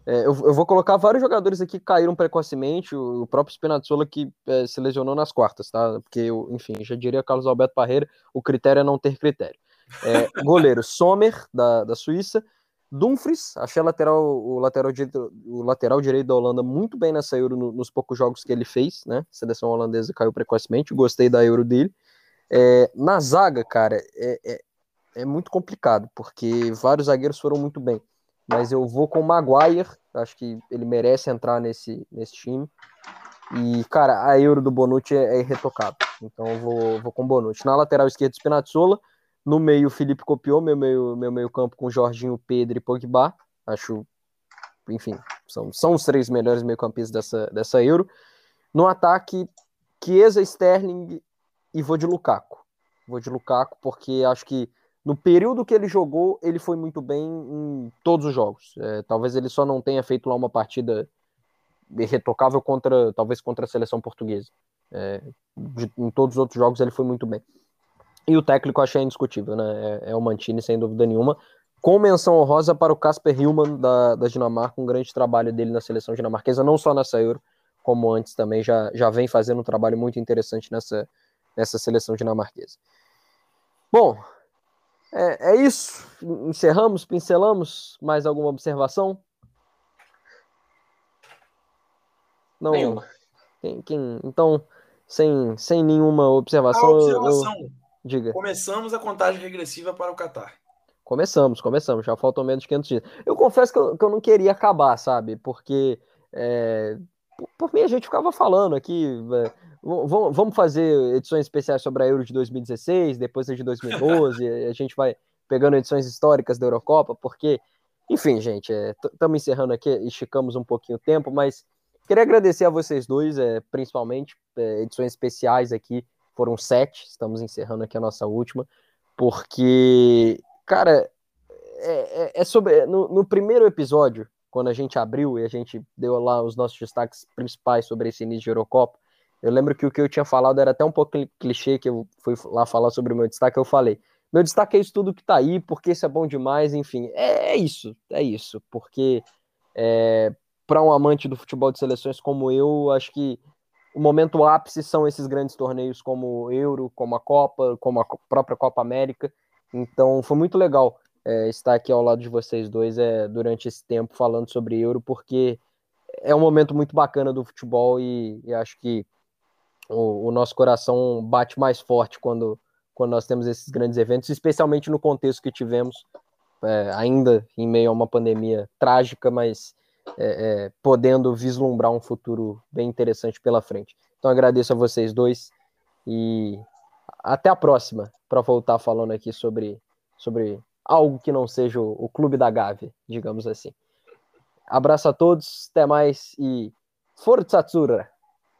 É, eu, eu, vou colocar vários jogadores aqui que caíram precocemente, o, o próprio Spinazzola que é, se lesionou nas quartas, tá? Porque, eu, enfim, já diria Carlos Alberto Parreira, o critério é não ter critério. É, goleiro Sommer, da, da Suíça. Dumfries, achei lateral, o, lateral direito, o lateral direito da Holanda muito bem nessa Euro no, nos poucos jogos que ele fez, né? A seleção holandesa caiu precocemente, gostei da Euro dele. É, na zaga, cara, é, é, é muito complicado, porque vários zagueiros foram muito bem mas eu vou com o Maguire, acho que ele merece entrar nesse, nesse time. E, cara, a Euro do Bonucci é, é então eu vou, vou com o Bonucci. Na lateral esquerda, Spinazzola, No meio, Felipe copiou meu meio, meu meio campo com Jorginho, Pedro e Pogba. Acho, enfim, são, são os três melhores meio-campistas dessa, dessa Euro. No ataque, Chiesa, Sterling e vou de Lukaku. Vou de Lukaku porque acho que no período que ele jogou, ele foi muito bem em todos os jogos. É, talvez ele só não tenha feito lá uma partida retocável contra, talvez contra a seleção portuguesa. É, de, em todos os outros jogos ele foi muito bem. E o técnico achei indiscutível, né? É, é o Mantini, sem dúvida nenhuma. Com menção honrosa para o Casper Hillman da, da Dinamarca, um grande trabalho dele na seleção dinamarquesa, não só nessa Euro, como antes também, já, já vem fazendo um trabalho muito interessante nessa, nessa seleção dinamarquesa. Bom, é, é isso. Encerramos, pincelamos. Mais alguma observação? Não. Nenhuma. Quem, quem, então, sem, sem nenhuma observação. A observação. Eu, diga. Começamos a contagem regressiva para o Catar. Começamos, começamos. Já faltam menos de 500 dias. Eu confesso que eu, que eu não queria acabar, sabe? Porque é, por mim a gente ficava falando aqui. É, vamos fazer edições especiais sobre a Euro de 2016, depois a de 2012. (laughs) a gente vai pegando edições históricas da Eurocopa, porque, enfim, gente, estamos é, encerrando aqui, esticamos um pouquinho o tempo, mas queria agradecer a vocês dois, é, principalmente, é, edições especiais aqui, foram sete, estamos encerrando aqui a nossa última, porque Cara, é, é, é sobre. No, no, primeiro episódio, quando a gente abriu e a gente deu lá os nossos destaques principais sobre esse início de Eurocopa, eu lembro que o que eu tinha falado era até um pouco clichê, que eu fui lá falar sobre o meu destaque, eu falei. Meu destaque é isso tudo que tá aí, porque isso é bom demais, enfim. É, é isso, é isso. Porque é, para um amante do futebol de seleções como eu, acho que o momento ápice são esses grandes torneios como o Euro, como a Copa, como a própria Copa América. Então foi muito legal é, estar aqui ao lado de vocês dois é, durante esse tempo falando sobre Euro, porque é um momento muito bacana do futebol e, e acho que o, o, nosso coração bate mais forte quando, quando nós temos esses grandes eventos, especialmente no contexto que tivemos, é, ainda em meio a uma pandemia trágica, mas é, é, podendo vislumbrar um futuro bem interessante pela frente. Então agradeço a vocês dois e até a próxima para voltar falando aqui sobre, sobre algo que não seja o, Clube da Gávea, digamos assim. Abraço a todos, até mais e Forza Azzurra!